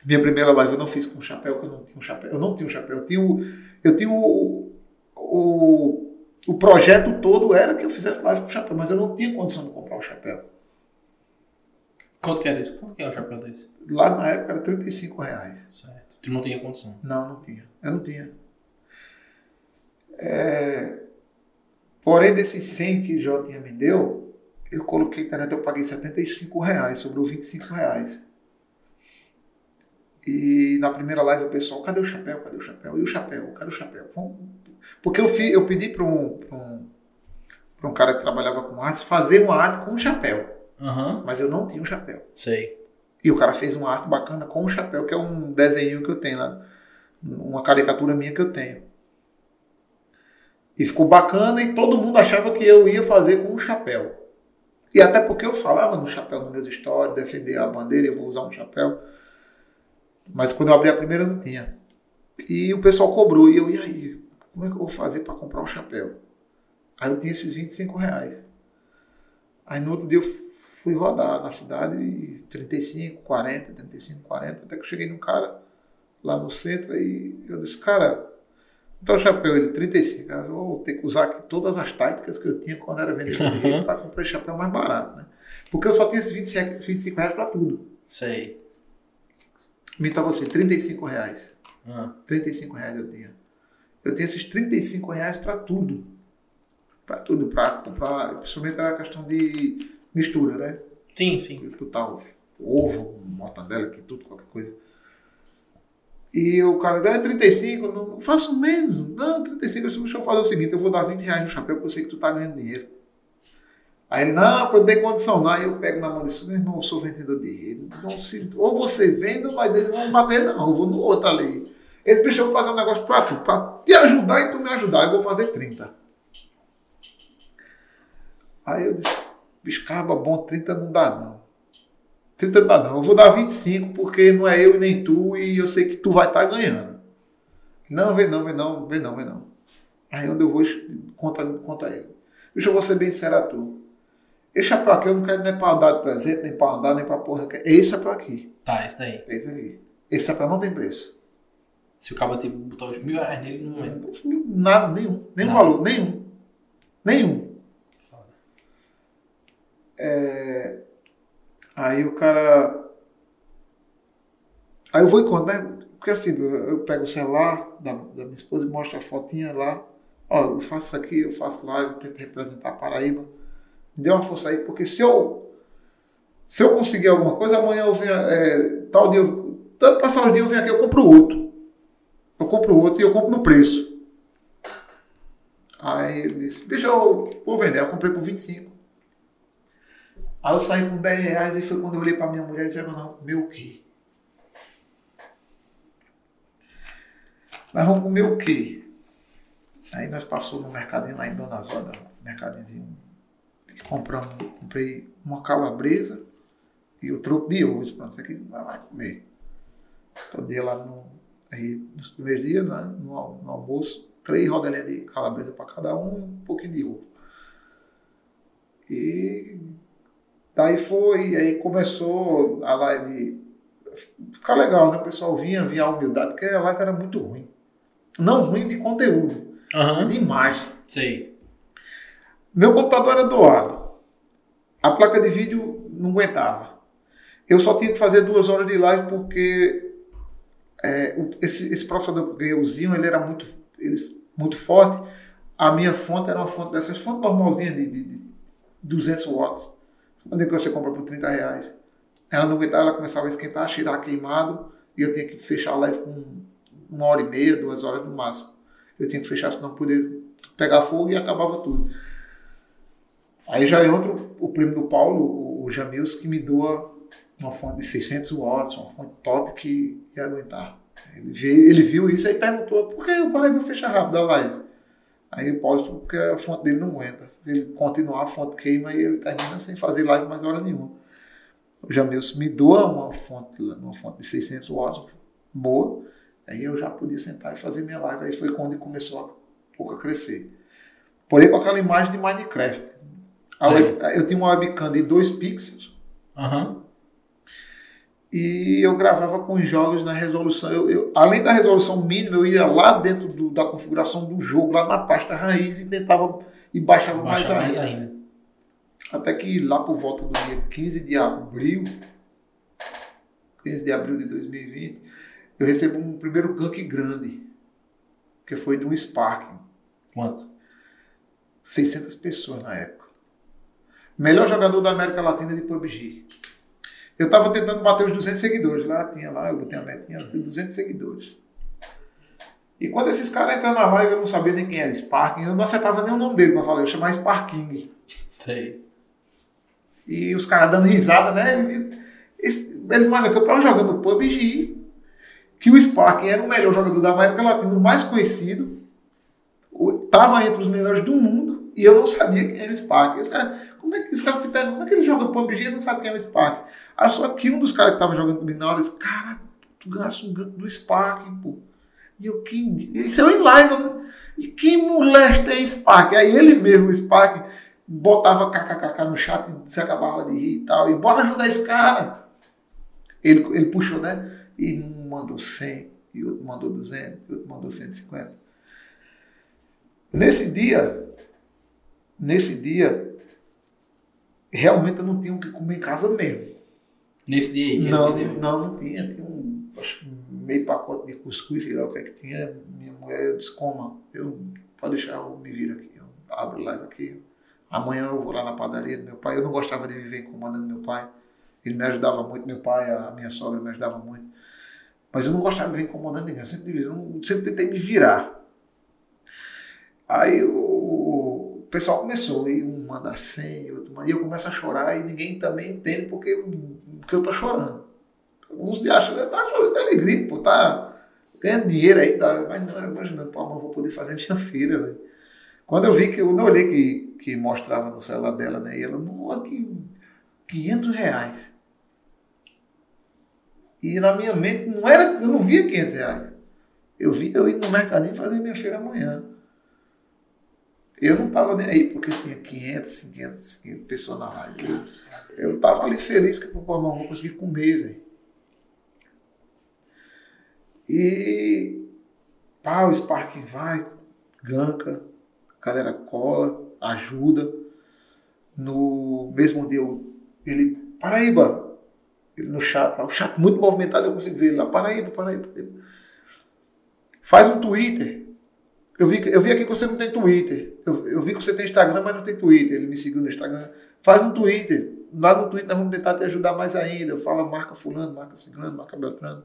Minha primeira live eu não fiz com chapéu, porque eu não tinha um chapéu. Eu não tinha um chapéu. Eu tinha o, eu tinha o, o, o projeto todo era que eu fizesse live com chapéu, mas eu não tinha condição de comprar o chapéu. Quanto que era isso? Quanto que é o chapéu desse? Lá na época era 35 reais. Certo. Tu não tinha condição. Não, não tinha. Eu não tinha. É, Porém, desses 100 que Jó tinha me deu, eu coloquei eu paguei 75 reais, sobrou 25 reais. E na primeira live o pessoal, cadê o chapéu? Cadê o chapéu? E o chapéu? Cadê o chapéu? Porque eu, fi, eu pedi para um, pra um, pra um cara que trabalhava com artes fazer uma arte com um chapéu, Aham. mas eu não tinha um chapéu. Sei. E o cara fez uma arte bacana com o chapéu, que é um desenho que eu tenho lá. Uma caricatura minha que eu tenho. E ficou bacana e todo mundo achava que eu ia fazer com um chapéu. E até porque eu falava no chapéu nos meus stories, defender a bandeira, eu vou usar um chapéu. Mas quando eu abri a primeira não tinha. E o pessoal cobrou. E eu, e aí? Como é que eu vou fazer para comprar o chapéu? Aí eu tinha esses 25 reais. Aí no outro dia eu fui rodar na cidade e 35, 40, 35, 40, até que eu cheguei num cara lá no centro e eu disse, cara, então o chapéu ele 35, eu vou ter que usar aqui todas as táticas que eu tinha quando era vendedor de rede para comprar chapéu mais barato, né? Porque eu só tinha esses 25, 25 reais para tudo. Sei. Então você, 35 reais. Ah. 35 reais eu tinha. Eu tinha esses 35 reais para tudo. Para tudo, para comprar, principalmente era a questão de mistura, né? Sim, sim. o ovo, mortandela aqui, tudo, qualquer coisa. E o cara, ganha 35, não, não faço menos. Não, 35, eu disse, deixa eu fazer o seguinte, eu vou dar 20 reais no chapéu porque eu sei que tu tá ganhando dinheiro. Aí ele, não, pô, não tem condição não. Aí eu pego na mão desse, meu irmão, eu sou vendedor de rede. Então, se, ou você vende, mas eles não vão bater, não. Eu vou no outro ali. Eles precisam fazer um negócio pra tu, pra te ajudar e tu me ajudar. Eu vou fazer 30. Aí eu disse, bicho, caramba, bom, 30 não dá não. 30 não dá não. Eu vou dar 25 porque não é eu e nem tu e eu sei que tu vai estar tá ganhando. Não, vem não, vem não, vem não, vem não. Aí onde eu vou, conta, conta ele. Bicho, eu vou ser bem sincero a tu. Esse chapéu aqui eu não quero nem para andar de presente, nem para andar, nem para porra. Esse chapéu aqui. Tá, esse daí. Esse aqui. Esse chapéu não tem preço. Se o cara botar os mil reais nele, não é. Nada, nenhum. Nenhum Nada. valor, nenhum. Nenhum. Foda. É... Aí o cara. Aí eu vou e conto, né? Porque assim, eu pego o celular da, da minha esposa e mostro a fotinha lá. Ó, eu faço isso aqui, eu faço lá, eu tento representar a Paraíba dê uma força aí, porque se eu se eu conseguir alguma coisa, amanhã eu venho, é, tal dia, tanto passar o dia eu venho aqui, eu compro outro. Eu compro outro e eu compro no preço. Aí ele disse, bicho, eu vou vender. Eu comprei por 25. Aí eu saí com 10 reais e foi quando eu olhei pra minha mulher e disse, não, meu quê? Nós vamos comer o quê? Aí nós passamos no mercadinho lá em Dona Wanda, mercadinho compramos, comprei uma calabresa e o troco de. Pronto, isso aqui vai comer. Todo dia lá no, aí, nos primeiros dias, né, no, no almoço, três rodelinhas de calabresa para cada um e um pouquinho de ovo. E daí foi, aí começou a live ficar legal, né? O pessoal vinha, vinha a humildade, porque a live era muito ruim. Não ruim de conteúdo, uhum. de imagem. Sei. Meu computador era doado. A placa de vídeo não aguentava. Eu só tinha que fazer duas horas de live porque é, esse, esse processador que eu ganhei, o ele era muito, ele, muito forte. A minha fonte era uma fonte dessas fontes normalzinha de, de, de 200 watts. Onde é que você compra por 30 reais? Ela não aguentava, ela começava a esquentar, cheirar queimado, e eu tinha que fechar a live com uma hora e meia, duas horas no máximo. Eu tinha que fechar, senão poder pegar fogo e acabava tudo. Aí já entra o primo do Paulo, o Jamils, que me doa uma fonte de 600 watts, uma fonte top que ia aguentar. Ele, veio, ele viu isso e perguntou por que o Paraíba fecha rápido a live. Aí o Paulo porque a fonte dele não aguenta. Se ele continuar, a fonte queima e ele termina sem fazer live mais hora nenhuma. O Jamilson me doa uma fonte, uma fonte de 600 watts, boa. Aí eu já podia sentar e fazer minha live. Aí foi quando começou a, pouco a crescer. Porém, com aquela imagem de Minecraft. Web, eu tinha uma webcam de 2 pixels. Uhum. E eu gravava com os jogos na resolução. Eu, eu, além da resolução mínima, eu ia lá dentro do, da configuração do jogo, lá na pasta raiz, e tentava e baixava mais, mais ainda. ainda. Até que lá por volta do dia 15 de abril, 15 de abril de 2020, eu recebo um primeiro gank grande, que foi de um Spark. Quanto? 600 pessoas na época. Melhor jogador da América Latina de PUBG. Eu estava tentando bater os 200 seguidores. Lá tinha lá, eu botei a metinha, tinha 200 seguidores. E quando esses caras entram na live, eu não sabia nem quem era Sparking, eu não acertava nem o nome dele para falar, eu chamava Sparking. Sei. E os caras dando risada, né? Eles imaginam que eu estava jogando PUBG, que o Sparking era o melhor jogador da América Latina, o mais conhecido, estava entre os melhores do mundo, e eu não sabia quem era Sparking. Esse cara, como é que os caras se perguntam, como é que ele joga PUBG e não sabe quem é o Spark? Aí só que um dos caras que tava jogando comigo na hora disse, cara, tu ganhaste um do Spark, pô. E eu, que. Isso é em live, né? E que molesta é Spark? Aí ele mesmo, o Spark, botava kkkk no chat e se acabava de rir e tal. E bora ajudar esse cara. Ele, ele puxou, né? E mandou 100, e outro mandou 200, e outro mandou 150. Nesse dia, nesse dia, realmente eu não tinha o que comer em casa mesmo. Nesse dia aí? Que não, não, não tinha. Tinha um, acho, meio pacote de cuscuz, sei lá o que é que tinha. Minha mulher disse, coma, eu, pode deixar, eu me vir aqui. Eu abro live aqui. Amanhã eu vou lá na padaria do meu pai. Eu não gostava de viver incomodando meu pai. Ele me ajudava muito, meu pai, a minha sogra me ajudava muito. Mas eu não gostava de viver incomodando ninguém. Eu sempre, eu sempre tentei me virar. Aí eu pessoal começou, e um manda 100, outro manda, e eu começo a chorar e ninguém também entende porque, porque eu tô chorando. Uns acham, tá chorando de alegria, pô, tá ganhando dinheiro aí, tá, mas não, imaginando, pô, mas vou poder fazer minha feira, velho. Quando eu vi que, eu não olhei que, que mostrava no celular dela, né, e ela, aqui, 500 reais. E na minha mente, não era, eu não via 500 reais. Eu vi eu ir no mercadinho fazer minha feira amanhã. Eu não estava nem aí porque tinha 500, 500, 500 pessoas na live. Eu, eu tava ali feliz que eu vou conseguir comer, velho. E pá, o Spark vai, ganca, a galera cola, ajuda. No mesmo dia, ele, Paraíba, ele no chat, lá, o chat muito movimentado, eu consigo ver ele lá, Paraíba, Paraíba. Faz um Twitter. Eu vi, eu vi aqui que você não tem Twitter. Eu, eu vi que você tem Instagram, mas não tem Twitter. Ele me seguiu no Instagram. Faz um Twitter. Lá no Twitter nós vamos tentar te ajudar mais ainda. Fala marca fulano, marca ciclano, marca beltrano.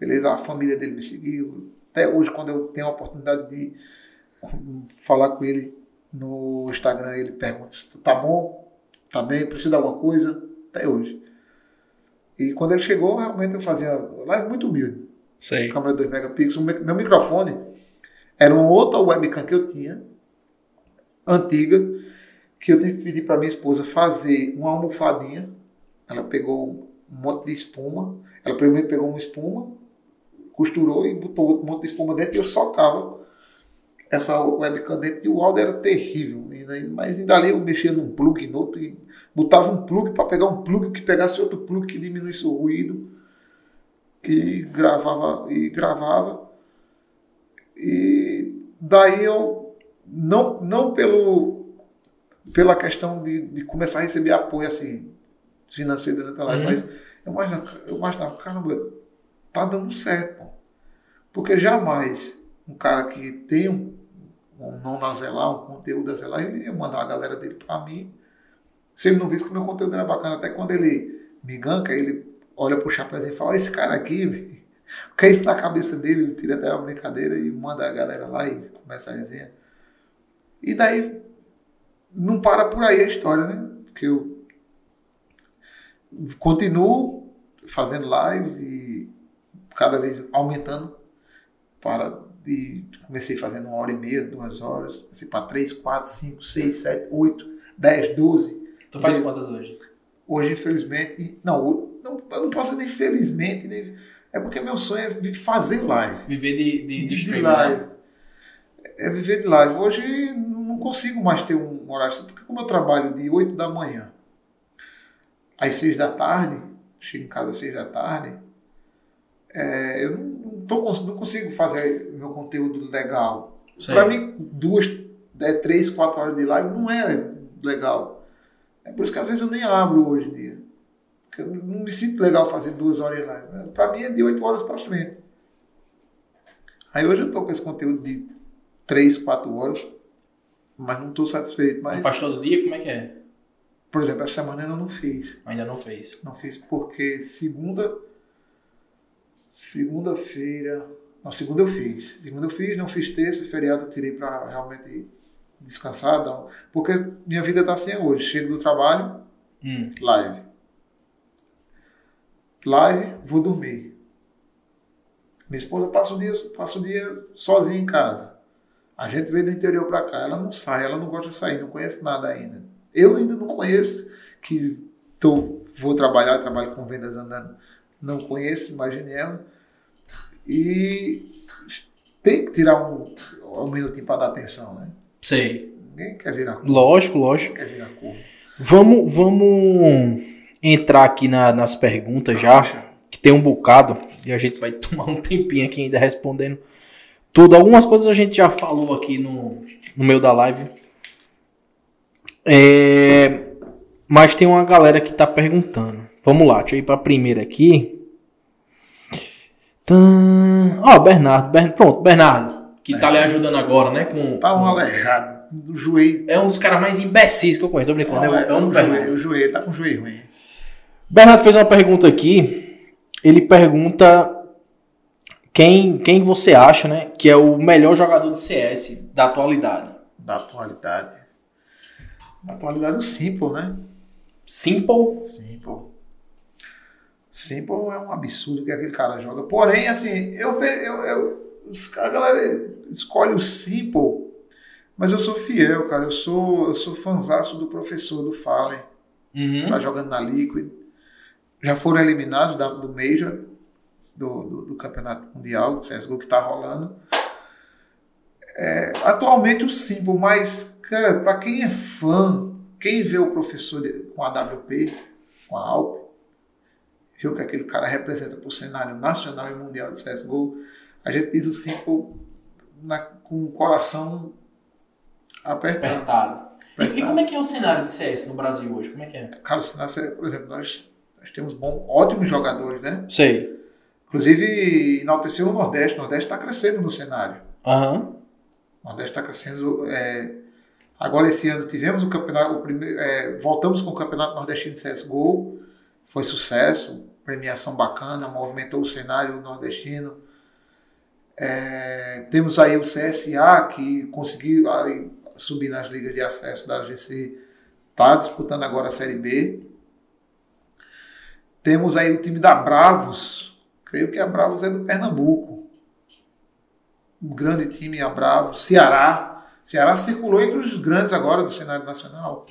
Beleza? A família dele me seguiu. Até hoje, quando eu tenho a oportunidade de falar com ele no Instagram, ele pergunta se tá bom, tá bem, precisa de alguma coisa. Até hoje. E quando ele chegou, realmente eu fazia live muito humilde. Sei. Câmera 2 megapixels. Meu microfone era uma outra webcam que eu tinha, antiga, que eu tive que pedir para minha esposa fazer uma almofadinha. Ela pegou um monte de espuma. Ela primeiro pegou uma espuma, costurou e botou outro monte de espuma dentro e eu socava essa webcam dentro e o áudio era terrível. Mas ainda ali eu mexia num plug, no outro, e botava um plug para pegar um plug que pegasse outro plug que diminuísse o ruído que gravava e gravava. E daí eu, não, não pelo, pela questão de, de começar a receber apoio assim, financeiro durante a live, uhum. mas eu imaginava, eu imaginava, caramba, tá dando certo. Pô. Porque jamais um cara que tem um, um nome a zelar, um conteúdo a zelar, ele ia mandar a galera dele para mim. Se ele não visse que o meu conteúdo era bacana, até quando ele me ganca, ele olha pro Chapéu e fala, esse cara aqui, velho, o que é isso na cabeça dele? Ele tira até uma brincadeira e manda a galera lá e começa a resenha. E daí não para por aí a história, né? Porque eu continuo fazendo lives e cada vez aumentando para e comecei fazendo uma hora e meia, duas horas, comecei para três, quatro, cinco, seis, sete, oito, dez, doze. Tu faz quantas hoje? Hoje, infelizmente, não, não, eu não posso nem felizmente, nem, é porque meu sonho é fazer live. Viver de, de, de, de live. Né? É viver de live. Hoje não consigo mais ter um horário, porque como eu trabalho de 8 da manhã às 6 da tarde, chego em casa às 6 da tarde, é, eu não, não, tô, não consigo fazer meu conteúdo legal. Para mim, duas, é, três, quatro horas de live não é legal. É por isso que às vezes eu nem abro hoje em dia. Eu não me sinto legal fazer duas horas de live. Para mim é de oito horas para frente. Aí hoje eu estou com esse conteúdo de três, quatro horas, mas não estou satisfeito. Mas... Tu faz todo dia? Como é que é? Por exemplo, essa semana eu não fiz. Ainda não fez? Não fiz porque segunda. Segunda-feira. Não, segunda eu fiz. Segunda eu fiz, não fiz terça, feriado eu tirei para realmente descansar, não. Porque minha vida está assim hoje. Chego do trabalho, hum. live. Live, vou dormir. Minha esposa passa o dia, passa o dia sozinha em casa. A gente veio do interior para cá, ela não sai, ela não gosta de sair, não conhece nada ainda. Eu ainda não conheço, que tô, vou trabalhar, trabalho com vendas andando, não conheço, imagine ela. E tem que tirar um, um minutinho para dar atenção, né? Sei. Ninguém quer virar curva. Lógico, lógico. Ninguém quer virar curva. Vamos, vamos entrar aqui na, nas perguntas já, que tem um bocado, e a gente vai tomar um tempinho aqui ainda respondendo tudo. Algumas coisas a gente já falou aqui no, no meio da live. É, mas tem uma galera que tá perguntando. Vamos lá, deixa eu ir pra primeira aqui. Ó, oh, Bernardo, Bernardo. Pronto, Bernardo que tá lhe ajudando agora, né? Com, tá um com... aleijado do joelho. É um dos caras mais imbecis que eu conheço, tô brincando. É, é, é um, o, joelho, o joelho, tá com o joelho ruim. Bernardo fez uma pergunta aqui. Ele pergunta quem, quem você acha, né, que é o melhor jogador de CS da atualidade. Da atualidade. Da atualidade, o Simple, né? Simple? Simple. Simple é um absurdo que aquele cara joga. Porém, assim, eu vejo. Eu, eu, os, a galera escolhe o Simple, mas eu sou fiel, cara. Eu sou, eu sou fanzaço do professor do Fallen. Uhum. Tá jogando na Liquid. Já foram eliminados da, do Major, do, do, do Campeonato Mundial, do CSGO que tá rolando. É, atualmente o Simple, mas, cara, pra quem é fã, quem vê o professor com a WP, com a Alp, vê o que aquele cara representa pro cenário nacional e mundial de CSGO, a gente diz o na- com o coração apertado. Apertado. E, e Apertado. como é que é o cenário de CS no Brasil hoje? Como é que é? Cara, o cenário, por exemplo, nós temos bom, ótimos jogadores, né? Sei. Inclusive, enalteceu o Nordeste. O Nordeste está crescendo no cenário. Aham. O Nordeste está crescendo. é, Agora, esse ano, tivemos o campeonato. O primeiro, é, voltamos com o Campeonato Nordestino de CSGO. Foi sucesso, premiação bacana, movimentou o cenário nordestino. É, temos aí o CSA, que conseguiu aí, subir nas ligas de acesso da GC, está disputando agora a Série B. Temos aí o time da Bravos, creio que a Bravos é do Pernambuco. Um grande time, a Bravos. Ceará. Ceará circulou entre os grandes agora do cenário nacional.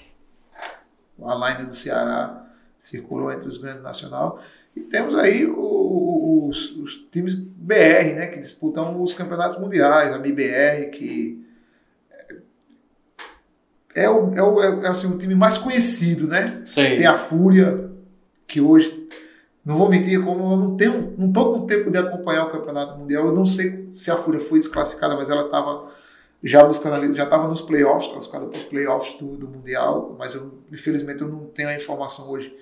A line do Ceará circulou entre os grandes nacional. E temos aí os, os times BR, né, que disputam os campeonatos mundiais, a MIBR, que é o, é o, é, assim, o time mais conhecido, né? Sei. Tem a Fúria, que hoje, não vou mentir, como eu não tenho, não tô com tempo de acompanhar o Campeonato Mundial, eu não sei se a Fúria foi desclassificada, mas ela estava já buscando ali, já estava nos playoffs, classificada para os playoffs do, do Mundial, mas eu, infelizmente eu não tenho a informação hoje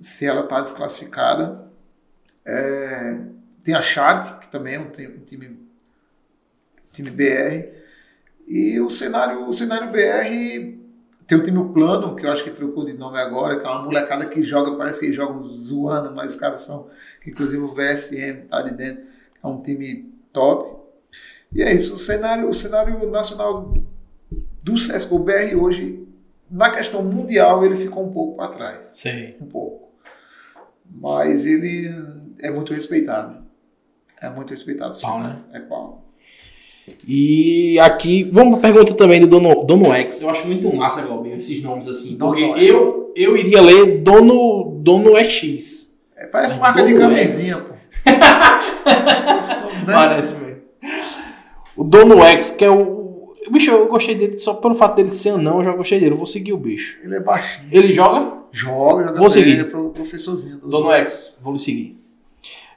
se ela está desclassificada. É, tem a Shark, que também é um, um time, time BR. E o cenário, o cenário BR tem o time Plano, que eu acho que trocou de nome agora, que é uma molecada que joga, parece que jogam zoando, mas os caras são, inclusive o VSM tá de dentro, é um time top. E é isso, o cenário, o cenário nacional do CSGO BR hoje, na questão mundial, ele ficou um pouco para trás Sei. um pouco. Mas ele é muito respeitado. É muito respeitado. Pau, sim. né? É pau. E aqui, vamos pra pergunta também do Dono, Dono X. Eu acho muito massa, Galbinho, esses nomes assim. Dono Porque eu, eu iria ler Dono, Dono EX. É, parece Mas marca de Dono camisinha, X. pô. Parece mesmo. O Dono X, que é o. Bicho, eu gostei dele só pelo fato dele ser anão, eu já gostei dele. Eu vou seguir o bicho. Ele é baixinho. Ele joga? Joga, joga Vou seguir. Ele é pro professorzinho. Do... Dono X, vou lhe seguir.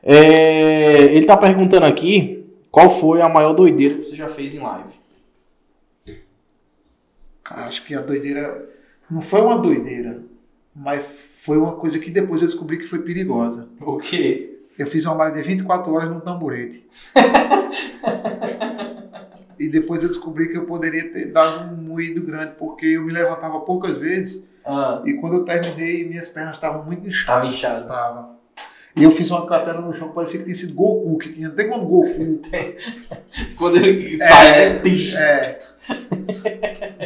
É, ele tá perguntando aqui qual foi a maior doideira que você já fez em live. Cara, acho que a doideira. Não foi uma doideira, mas foi uma coisa que depois eu descobri que foi perigosa. O quê? Eu fiz uma live de 24 horas num tamborete. e depois eu descobri que eu poderia ter dado um moído grande, porque eu me levantava poucas vezes Ah, e quando eu terminei, minhas pernas estavam muito inchadas. tava inchado. Tava. E eu fiz uma cratera no chão, parecia que tinha sido Goku, que tinha até quando Goku. Quando ele sai, É? Tem- É.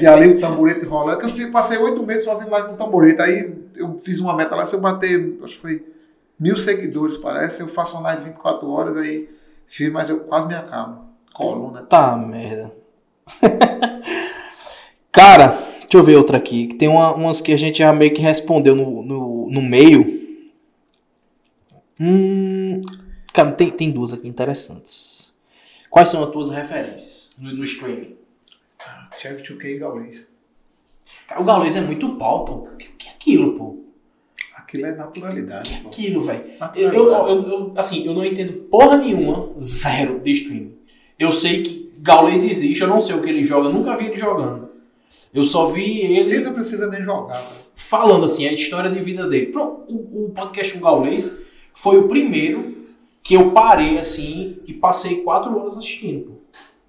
E ali o tamborete rolando. Que eu fui, passei oito meses fazendo live com tamborete. Aí eu fiz uma meta lá, se eu bater, acho que foi mil seguidores, parece, eu faço uma live de 24 horas, aí fiz, mas eu quase me acabo. Coluna. Tá, merda. Cara, deixa eu ver outra aqui. Que tem uma- umas que a gente já meio que respondeu no, no, no meio. Hum, cara, tem, tem duas aqui interessantes. Quais são as tuas referências no, no streaming? Chef 2K e Gaules. Cara, o Gaules é muito pau, pô. O que, que é aquilo, pô? Aquilo é O que naturalidade. é aquilo, velho? Eu, Naturalidade. eu, eu- assim, eu não entendo porra nenhuma, zero de streaming. Eu sei que Gaules existe, eu não sei o que ele joga, nunca vi ele jogando. Eu só vi ele Ele não precisa nem jogar. pô. falando assim, a história de vida dele. Pronto, o, o podcast com Gaulês foi o primeiro que eu parei assim e passei quatro horas assistindo. Pô.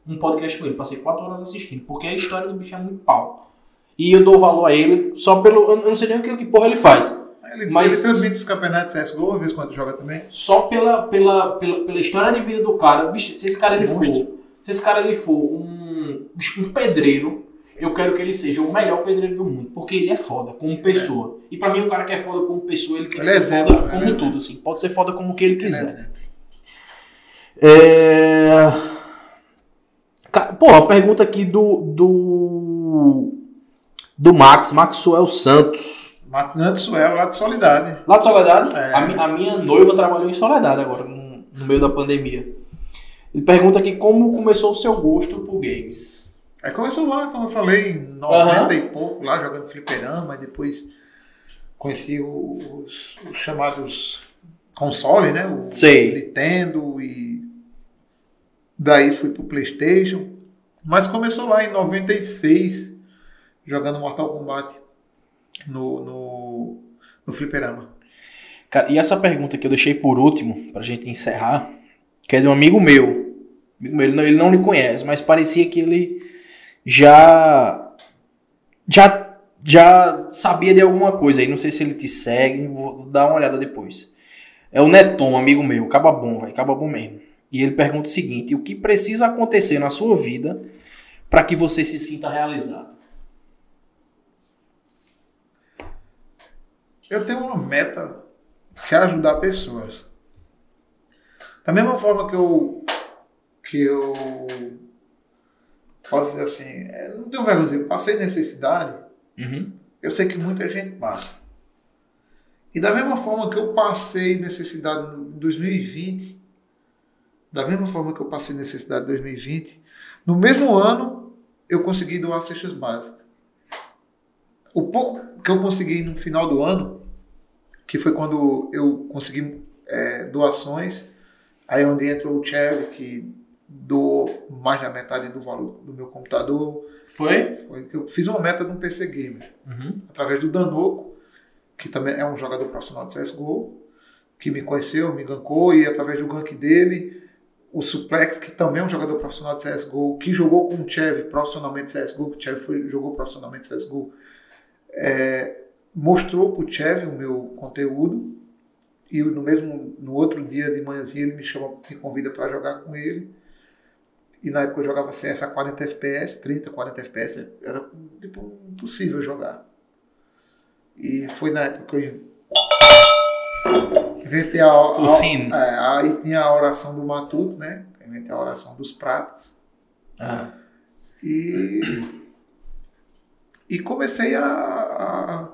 Um podcast com ele, passei quatro horas assistindo, porque a história do bicho é muito pau. E eu dou valor a ele só pelo. Eu não sei nem o que, que porra ele faz. Ele, Mas- ele transmite os campeonatos de CSGO, às vezes quando joga também. Só pela, pela, pela, pela história de vida do cara. Bicho, se esse cara ele for. Se esse cara ele for um, bicho, um pedreiro eu quero que ele seja o melhor pedreiro do mundo, porque ele é foda como pessoa. E pra mim, o cara que é foda como pessoa, ele tem que Ele é ser exemplo, foda é como tudo, assim. Pode ser foda como que ele é quiser. É... Pô, a pergunta aqui do. do. do Max, Maxwell Santos. Suel, lá de Solidade. Lá de Soledade? É. A, a minha noiva trabalhou em Soledade agora, no, no meio da pandemia. Ele pergunta aqui como começou o seu gosto por games. Aí começou lá, como eu falei, em 90 Aham. e pouco, lá jogando fliperama, e depois conheci os, os chamados console, né? O Sei. Nintendo e daí fui pro Playstation. Mas começou lá em 96, jogando Mortal Kombat no, no, no fliperama. Cara, e essa pergunta que eu deixei por último, pra gente encerrar, que é de um amigo meu. Amigo meu, Ele não, ele não lhe conhece, mas parecia que ele já. Já, já sabia de alguma coisa aí. Não sei se ele te segue, vou dar uma olhada depois. É o Neton, amigo meu, acaba bom, vai, acaba bom mesmo. E ele pergunta o seguinte: o que precisa acontecer na sua vida para que você se sinta realizado? Eu tenho uma meta que é ajudar pessoas. Da mesma forma que eu que eu posso dizer assim, é, não tenho vergonha de dizer, passei necessidade, Uhum. eu sei que muita gente passa. E da mesma forma que eu passei necessidade em 2020, da mesma forma que eu passei necessidade em 2020, no mesmo ano eu consegui doar cestas básicas. O pouco que eu consegui no final do ano, que foi quando eu consegui é, doações, aí onde entrou o Chev, que doou mais da metade do valor do meu computador, Foi? foi que eu fiz uma meta de um PC Gamer Uhum. através do Danoco, que também é um jogador profissional de CSGO, que me conheceu, me gankou, e através do gank dele, o Suplex, que também é um jogador profissional de CSGO, que jogou com o Chev profissionalmente CSGO, que o Chev foi, jogou profissionalmente CSGO, é, mostrou para o Chev o meu conteúdo, e no mesmo no outro dia de manhãzinha ele me chama, me convida para jogar com ele. E na época eu jogava CS a 40 FPS, 30, 40 FPS, era tipo impossível jogar. E foi na época que eu inventei a, a, O sino. é, aí tinha a oração do Matuto, né? Inventei a oração dos pratas. Ah. E, e comecei a, a,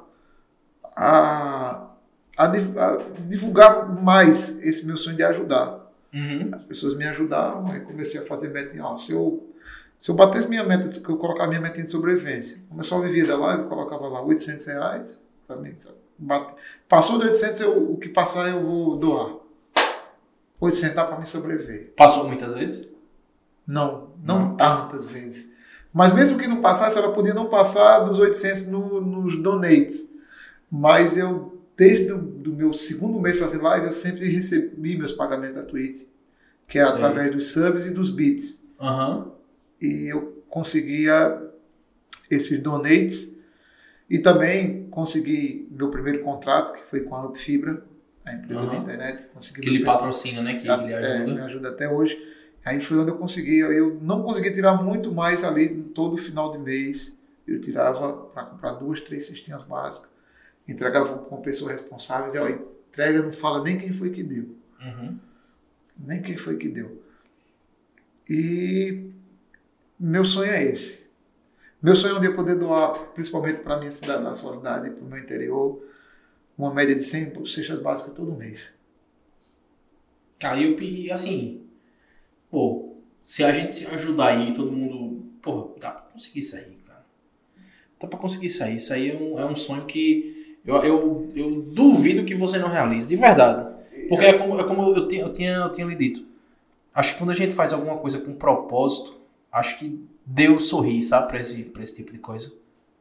a, a divulgar mais esse meu sonho de ajudar. Uhum. As pessoas me ajudaram, aí comecei a fazer meta aula. Se eu, se eu batesse minha meta, que eu colocava minha meta de sobrevivência, começou a vivia da live, eu colocava lá 800 reais para mim. sabe? Bate- Passou de 800, eu, o que passar eu vou doar. 800 dá para me sobreviver. Passou muitas vezes? Não, não Não. tantas vezes. Mas mesmo que não passasse, ela podia não passar dos 800 no- nos donates. Mas eu, desde o meu segundo mês fazendo live, eu sempre recebi meus pagamentos da Twitch. Que é Sei. através dos subs e dos bits. Aham. E eu conseguia esses donates. E também consegui meu primeiro contrato, que foi com a Hub Fibra, a empresa Aham. da internet. Consegui Que ele primeiro- patrocina, né? Que a- ele é, me ajuda. ajuda até hoje. Aí foi onde eu consegui. Eu não consegui tirar muito mais ali todo final de mês. Eu tirava para comprar duas, três cestinhas básicas. Entregava com pessoas responsáveis. E ó, entrega não fala nem quem foi que deu. Uhum. Nem quem foi que deu. E meu sonho é esse. Meu sonho é um dia poder doar, principalmente para a minha cidade da Solidade e para o meu interior, uma média de 100 cestas básicas todo mês. Cara, e eu, assim, pô, se a gente se ajudar aí, todo mundo, pô, dá pra conseguir isso aí, cara. Dá pra conseguir isso aí. Isso aí é um, é um sonho que eu, eu, eu duvido que você não realize, de verdade. Porque é como, é como eu, tinha, eu, tinha, eu tinha lhe dito. Acho que quando a gente faz alguma coisa com propósito, acho que Deus sorri, sabe, pra esse, pra esse tipo de coisa.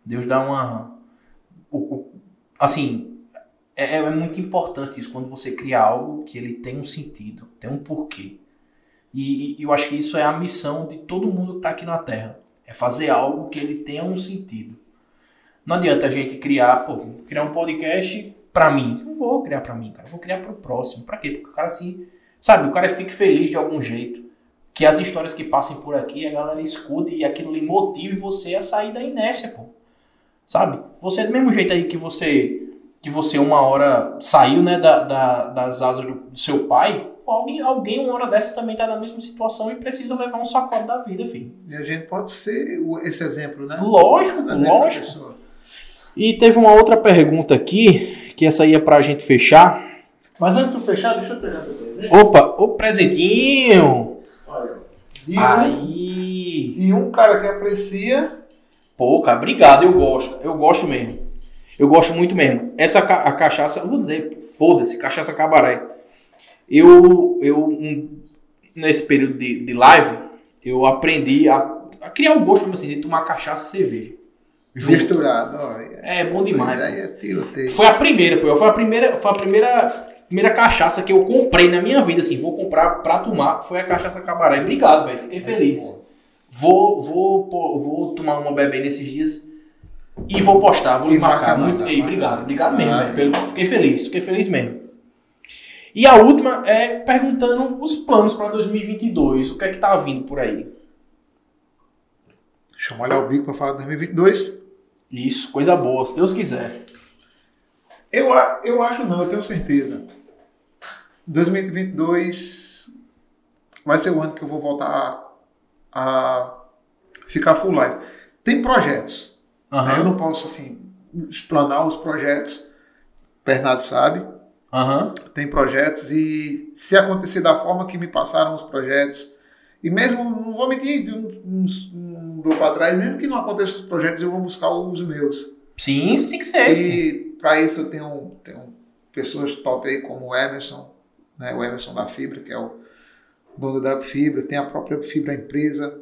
Deus dá uma. assim, é, é muito importante isso quando você cria algo que ele tem um sentido, tem um porquê. E, e eu acho que isso é a missão de todo mundo que está aqui na Terra. É fazer algo que ele tenha um sentido. Não adianta a gente criar, pô, criar um podcast pra mim. Não vou criar pra mim, cara. Vou criar pro próximo. Pra quê? Porque o cara assim, sabe, o cara fique feliz de algum jeito. que as histórias que passem por aqui, a galera escute e aquilo lhe motive você a sair da inércia, pô. Sabe? Você, do mesmo jeito aí que você que você uma hora saiu, né, da, da das asas do, seu pai, alguém, alguém uma hora dessa também tá na mesma situação e precisa levar um sacode da vida, filho. E a gente pode ser esse exemplo, né? Lógico, Esse lógico. E teve uma outra pergunta aqui, que essa aí é pra gente fechar. Mas antes de tu fechar, deixa eu pegar teu presente. Opa, o presentinho! Olha, de um, Aí! de um cara que aprecia Pô, cara, obrigado, eu gosto. Eu gosto mesmo. Eu gosto muito mesmo. Essa ca- a cachaça, eu vou dizer, foda-se, cachaça cabaré. Eu, eu um, nesse período de, de live, eu aprendi a, a criar o gosto assim, de tomar cachaça e cerveja. Junto. misturado. Olha. É bom demais. Daí é tiroteio. Foi a primeira, pô. Foi a primeira, foi a primeira, primeira cachaça que eu comprei na minha vida, assim. Vou comprar pra tomar. Foi a cachaça cabaré. Obrigado, velho. Fiquei feliz. Vou, vou, pô, vou tomar uma bebê nesses dias e vou postar, vou lhe E marcar. marca, Muito, marca, Ei, obrigado, obrigado mesmo, Ah, velho. Pelo- Fiquei feliz, fiquei feliz mesmo. E a última é perguntando os planos pra 2022. O que é que tá vindo por aí? Deixa eu molhar o bico para falar de 2022. Isso, coisa boa, se Deus quiser. Eu, eu acho não, eu tenho certeza. 2022 vai ser o ano que eu vou voltar a, a ficar full live. Tem projetos. né? Eu não posso, assim, explanar os projetos. Bernardo sabe. aham, Tem projetos e se acontecer da forma que me passaram os projetos, e mesmo, não vou mentir, não, dou para trás, mesmo que não aconteça os projetos, eu vou buscar os meus. Sim, isso tem que ser. E para isso eu tenho, tenho pessoas top aí como o Emerson, né, o Emerson da Fibra, que é o dono da Fibra, tem a própria Fibra empresa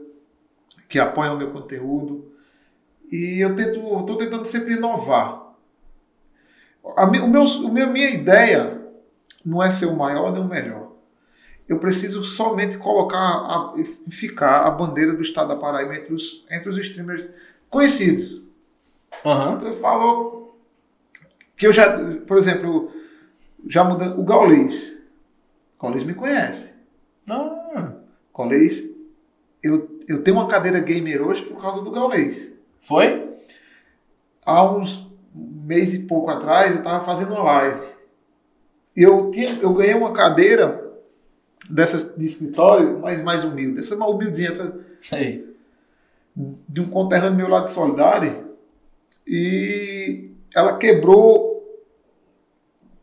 que apoia o meu conteúdo. E eu tento, estou tentando sempre inovar. A, o meu, o meu, minha ideia não é ser o maior nem o melhor. Eu preciso somente colocar a, e ficar a bandeira do estado da Paraíba entre os, entre os streamers conhecidos. Aham. Eu falo que eu já, por exemplo, já mudando o Gaulês. Gaulês me conhece. Ah, Gaulês, eu, eu tenho uma cadeira gamer hoje por causa do Gaulês. foi? Há uns mês e pouco atrás eu estava fazendo uma live. Eu, tinha, eu ganhei uma cadeira dessa de escritório, mais, mais humilde, essa uma humildezinha, essa Sei. de um conterrâneo meu lá de Solidade e ela quebrou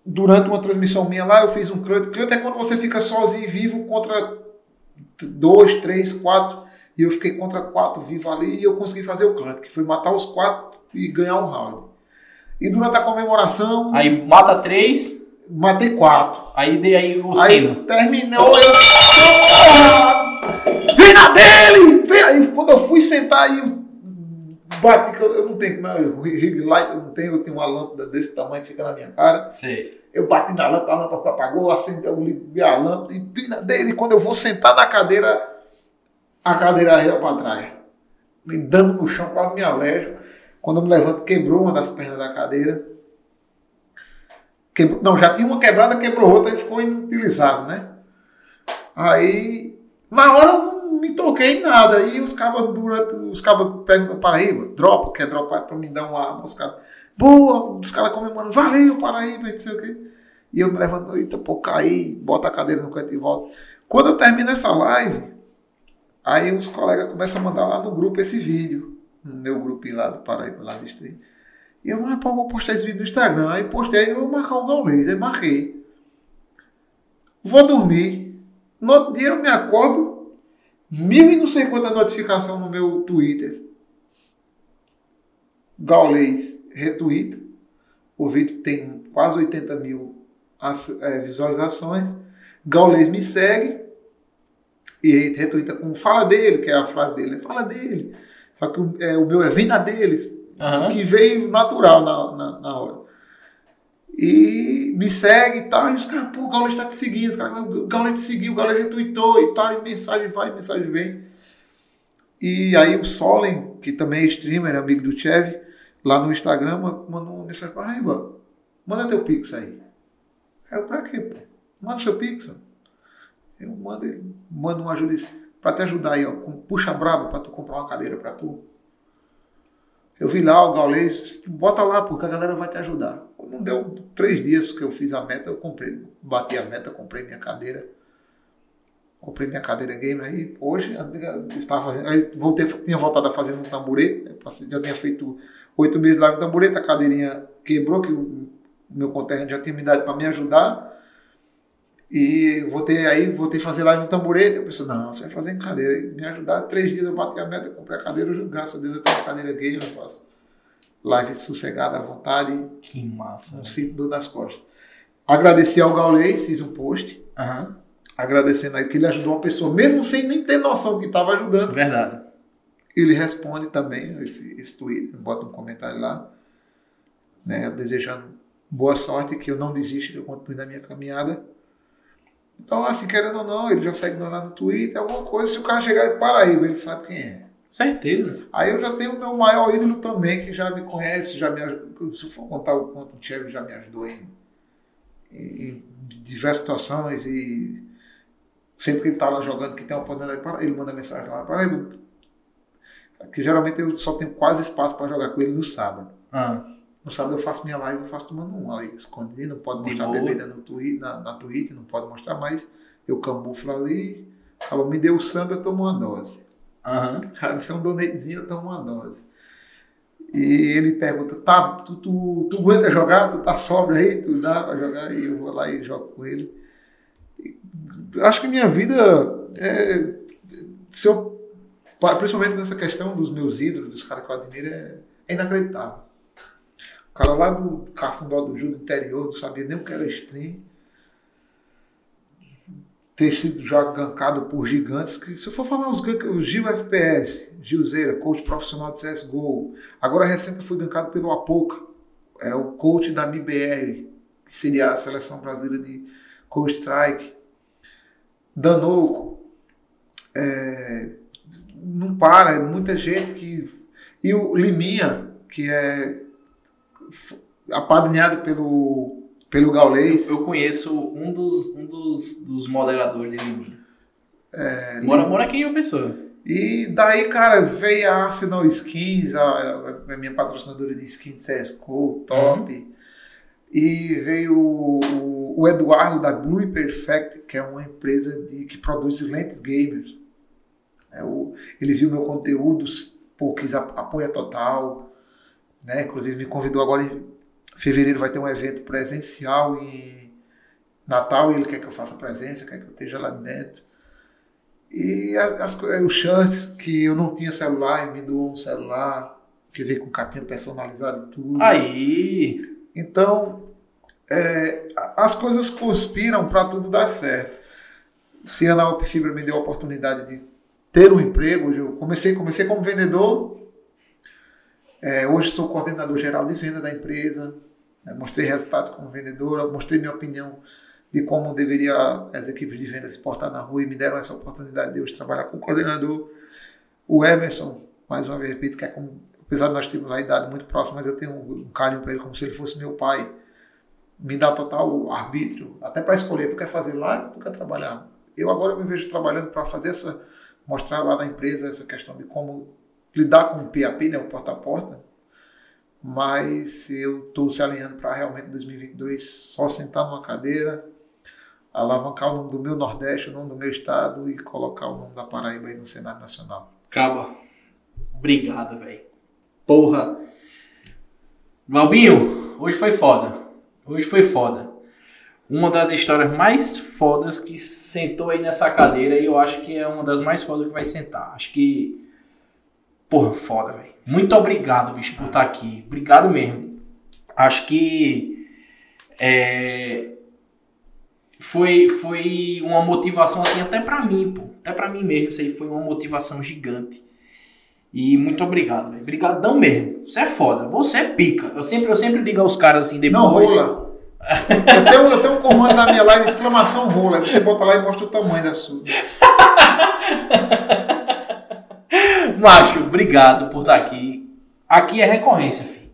durante uma transmissão minha lá, eu fiz um clutch. Clutch é quando você fica sozinho vivo contra dois, três, quatro. E eu fiquei contra quatro vivo ali e eu consegui fazer o clutch, que foi matar os quatro e ganhar um round. E durante a comemoração, Aí mata três, matei quatro. aí dei aí o Aí sino. terminou, eu. Vem na dele! Vem! Aí quando eu fui sentar aí, eu bati, que eu, eu não tenho, como é, rig light eu não tenho, eu tenho uma lâmpada desse tamanho que fica na minha cara. Sei. Eu bati na lâmpada, a lâmpada apagou, acendeu, eu liguei a lâmpada e vim na dele. Quando eu vou sentar na cadeira, a cadeira ia para trás. Me dando no chão, quase me alejo. Quando eu me levanto, quebrou uma das pernas da cadeira. Quebrou, não, já tinha uma quebrada, quebrou outra e ficou inutilizável, né? Aí, na hora não me toquei em nada. E os cabas durante. Os cabas perguntam Paraíba, dropa, quer dropar pra me dar uma arma. Os caras, boa, os caras comemorando, valeu, Paraíba, não sei o quê. E eu me levanto, eita, pô, caí, bota a cadeira no canto e volta. Quando eu termino essa live, aí os colegas começam a mandar lá no grupo esse vídeo, no meu grupinho lá do Paraíba, lá do stream. E eu, mas pô, vou postar esse vídeo no Instagram. Aí postei, eu vou marcar o Gaulês, aí marquei. Vou dormir. No outro dia eu me acordo, mil e não sei quanta notificação no meu Twitter. Gaulês retweeta. O vídeo tem quase 80 mil eh, visualizações. Gaulês me segue e retweeta com fala dele, que é a frase dele, fala dele. Só que é, o meu é venda deles, Aham. que veio natural na, na, na hora. E me segue e tal. E os caras, pô, o Gaulês tá te seguindo. Os caras, o Gaulês te seguiu, o Gaulês retweetou e tal. E mensagem vai, mensagem vem. E aí o Solen, que também é streamer, amigo do Chev, lá no Instagram, ma- mandou uma mensagem para Paraíba. Manda teu Pix aí. Eu, pra quê, pô? Manda seu Pix. Eu mando, ele manda uma ajuda para te ajudar aí, ó. Puxa brabo para tu comprar uma cadeira para tu. Eu vi lá o Gaulês, bota lá, porque a galera vai te ajudar. Não deu três dias que eu fiz a meta, eu comprei, bati a meta, comprei minha cadeira. Comprei minha cadeira game aí. Hoje, estava fazendo. Aí voltei, tinha voltado a fazer um tamborete. Já tinha feito oito meses lá no tamborete, a cadeirinha quebrou, que o meu conterrâneo já tinha me dado para me ajudar. E voltei aí, voltei a fazer live no tamborete. Eu pensei, não, você vai fazer em cadeira. Me ajudar, três dias eu bati a meta, comprei a cadeira, graças a Deus eu tenho uma cadeira game, eu faço live sossegada à vontade. Que massa. Um cinto dor nas costas. Agradeci ao Gaulês, fiz um post. Aham. Agradecendo aí que ele ajudou uma pessoa, mesmo sem nem ter noção que estava ajudando. Verdade. Ele responde também esse, esse tweet, bota um comentário lá, né, desejando boa sorte, que eu não desisto, que eu continue na minha caminhada. Então, assim, querendo ou não, ele já segue lá no Twitter, alguma coisa, se o cara chegar em Paraíba, ele sabe quem é. Certeza. Aí eu já tenho o meu maior ídolo também, que já me conhece, já me ajudou, se for contar o quanto o Chevy já me ajudou em, em, diversas situações e sempre que ele está lá jogando, que tem uma oportunidade, ele manda mensagem lá, Paraíba, que geralmente eu só tenho quase espaço para jogar com ele no sábado. Ah. No sábado eu faço minha live, eu faço tomando um aí, escondido, não pode mostrar bebida no twi na, na Twitch, não pode mostrar mais. Eu camuflo ali, acaba, me deu o samba, eu tomo uma dose. Aham. Cara, foi um donatezinho, eu tomo uma dose. E ele pergunta, tá, tu, tu, tu aguenta jogar? Tu tá sóbrio aí? Tu dá pra jogar? E eu vou lá e jogo com ele. E acho que minha vida é, se eu, principalmente nessa questão dos meus ídolos, dos caras que eu admiro, é, é inacreditável. O cara lá do Cafundó do Júlio interior, não sabia nem o que era stream. Ter sido já gankado por gigantes, que se eu for falar os, os Gil FPS, Gilzeira, coach profissional de CSGO. Agora recente fui gankado pelo Apoca, é o coach da MIBR, que seria a seleção brasileira de Coach Strike. Danoco. É, não para, é muita gente que. E o Liminha, que é apadrinhado pelo, pelo Gaulês. Eu conheço um dos, um dos, dos moderadores de Liminha. É, Mora, mora aqui em uma pessoa. E daí, cara, veio a Arsenal Skins, a, a minha patrocinadora de skins CSGO, top. E veio o, o Eduardo da Blue Perfect, que é uma empresa de, que produz lentes gamers. É, o, ele viu meu conteúdo, pô, quis apoia total. Né? Inclusive me convidou agora em fevereiro, vai ter um evento presencial em Natal e ele quer que eu faça presença, quer que eu esteja lá dentro. E as, os shirts que eu não tinha celular, ele me doou um celular, que veio com capinha personalizada e tudo. Aí! Então, é, as coisas conspiram para tudo dar certo. Se a Fibra me deu a oportunidade de ter um emprego, eu comecei, comecei como vendedor, é, hoje sou coordenador geral de venda da empresa, né, mostrei resultados como vendedor, mostrei minha opinião de como deveria as equipes de venda se portar na rua e me deram essa oportunidade de hoje trabalhar com coordenador. O Emerson, mais uma vez repito, que é como, apesar de nós termos a idade muito próxima, mas eu tenho um carinho para ele como se ele fosse meu pai. Me dá total arbítrio, até para escolher, tu quer fazer live, tu quer trabalhar. Eu agora me vejo trabalhando para fazer essa, mostrar lá na empresa essa questão de como lidar com o PAP, né, o porta a porta, mas eu estou se alinhando para realmente 2022 só sentar numa cadeira, alavancar o nome do meu Nordeste, o nome do meu estado e colocar o nome da Paraíba aí no cenário nacional. Caba, obrigado, velho. Porra. Malbinho, hoje foi foda. Hoje foi foda. Uma das histórias mais fodas que sentou aí nessa cadeira e eu acho que é uma das mais fodas que vai sentar. Acho que. Porra, foda, velho. Muito obrigado, bicho, por estar aqui. Obrigado mesmo. Acho que. É, foi, foi uma motivação assim até para mim, pô. Até para mim mesmo, isso aí foi uma motivação gigante. E muito obrigado, velho. Obrigadão mesmo. Você é foda. Você é pica. Eu sempre, eu sempre digo aos caras assim depois. Não rola. eu, tenho, eu tenho um comando na minha live, exclamação rola. Você bota lá e mostra o tamanho da sua. Macho, obrigado por estar aqui. Aqui é recorrência, filho.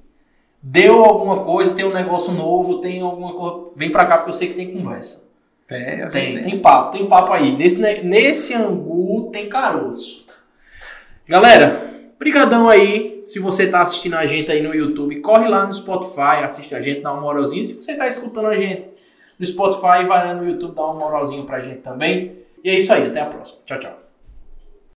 Deu alguma coisa, tem um negócio novo, tem alguma coisa. Vem pra cá porque eu sei que tem conversa. Tem, gente Tem, tem papo, tem papo aí. Nesse, ne- nesse angu tem caroço. Galera, brigadão aí. Se você tá assistindo a gente aí no YouTube, corre lá no Spotify, assiste a gente, dá uma moralzinha. Se você tá escutando a gente no Spotify, vai lá no YouTube, dá uma moralzinha pra gente também. E é isso aí, até a próxima. Tchau, tchau.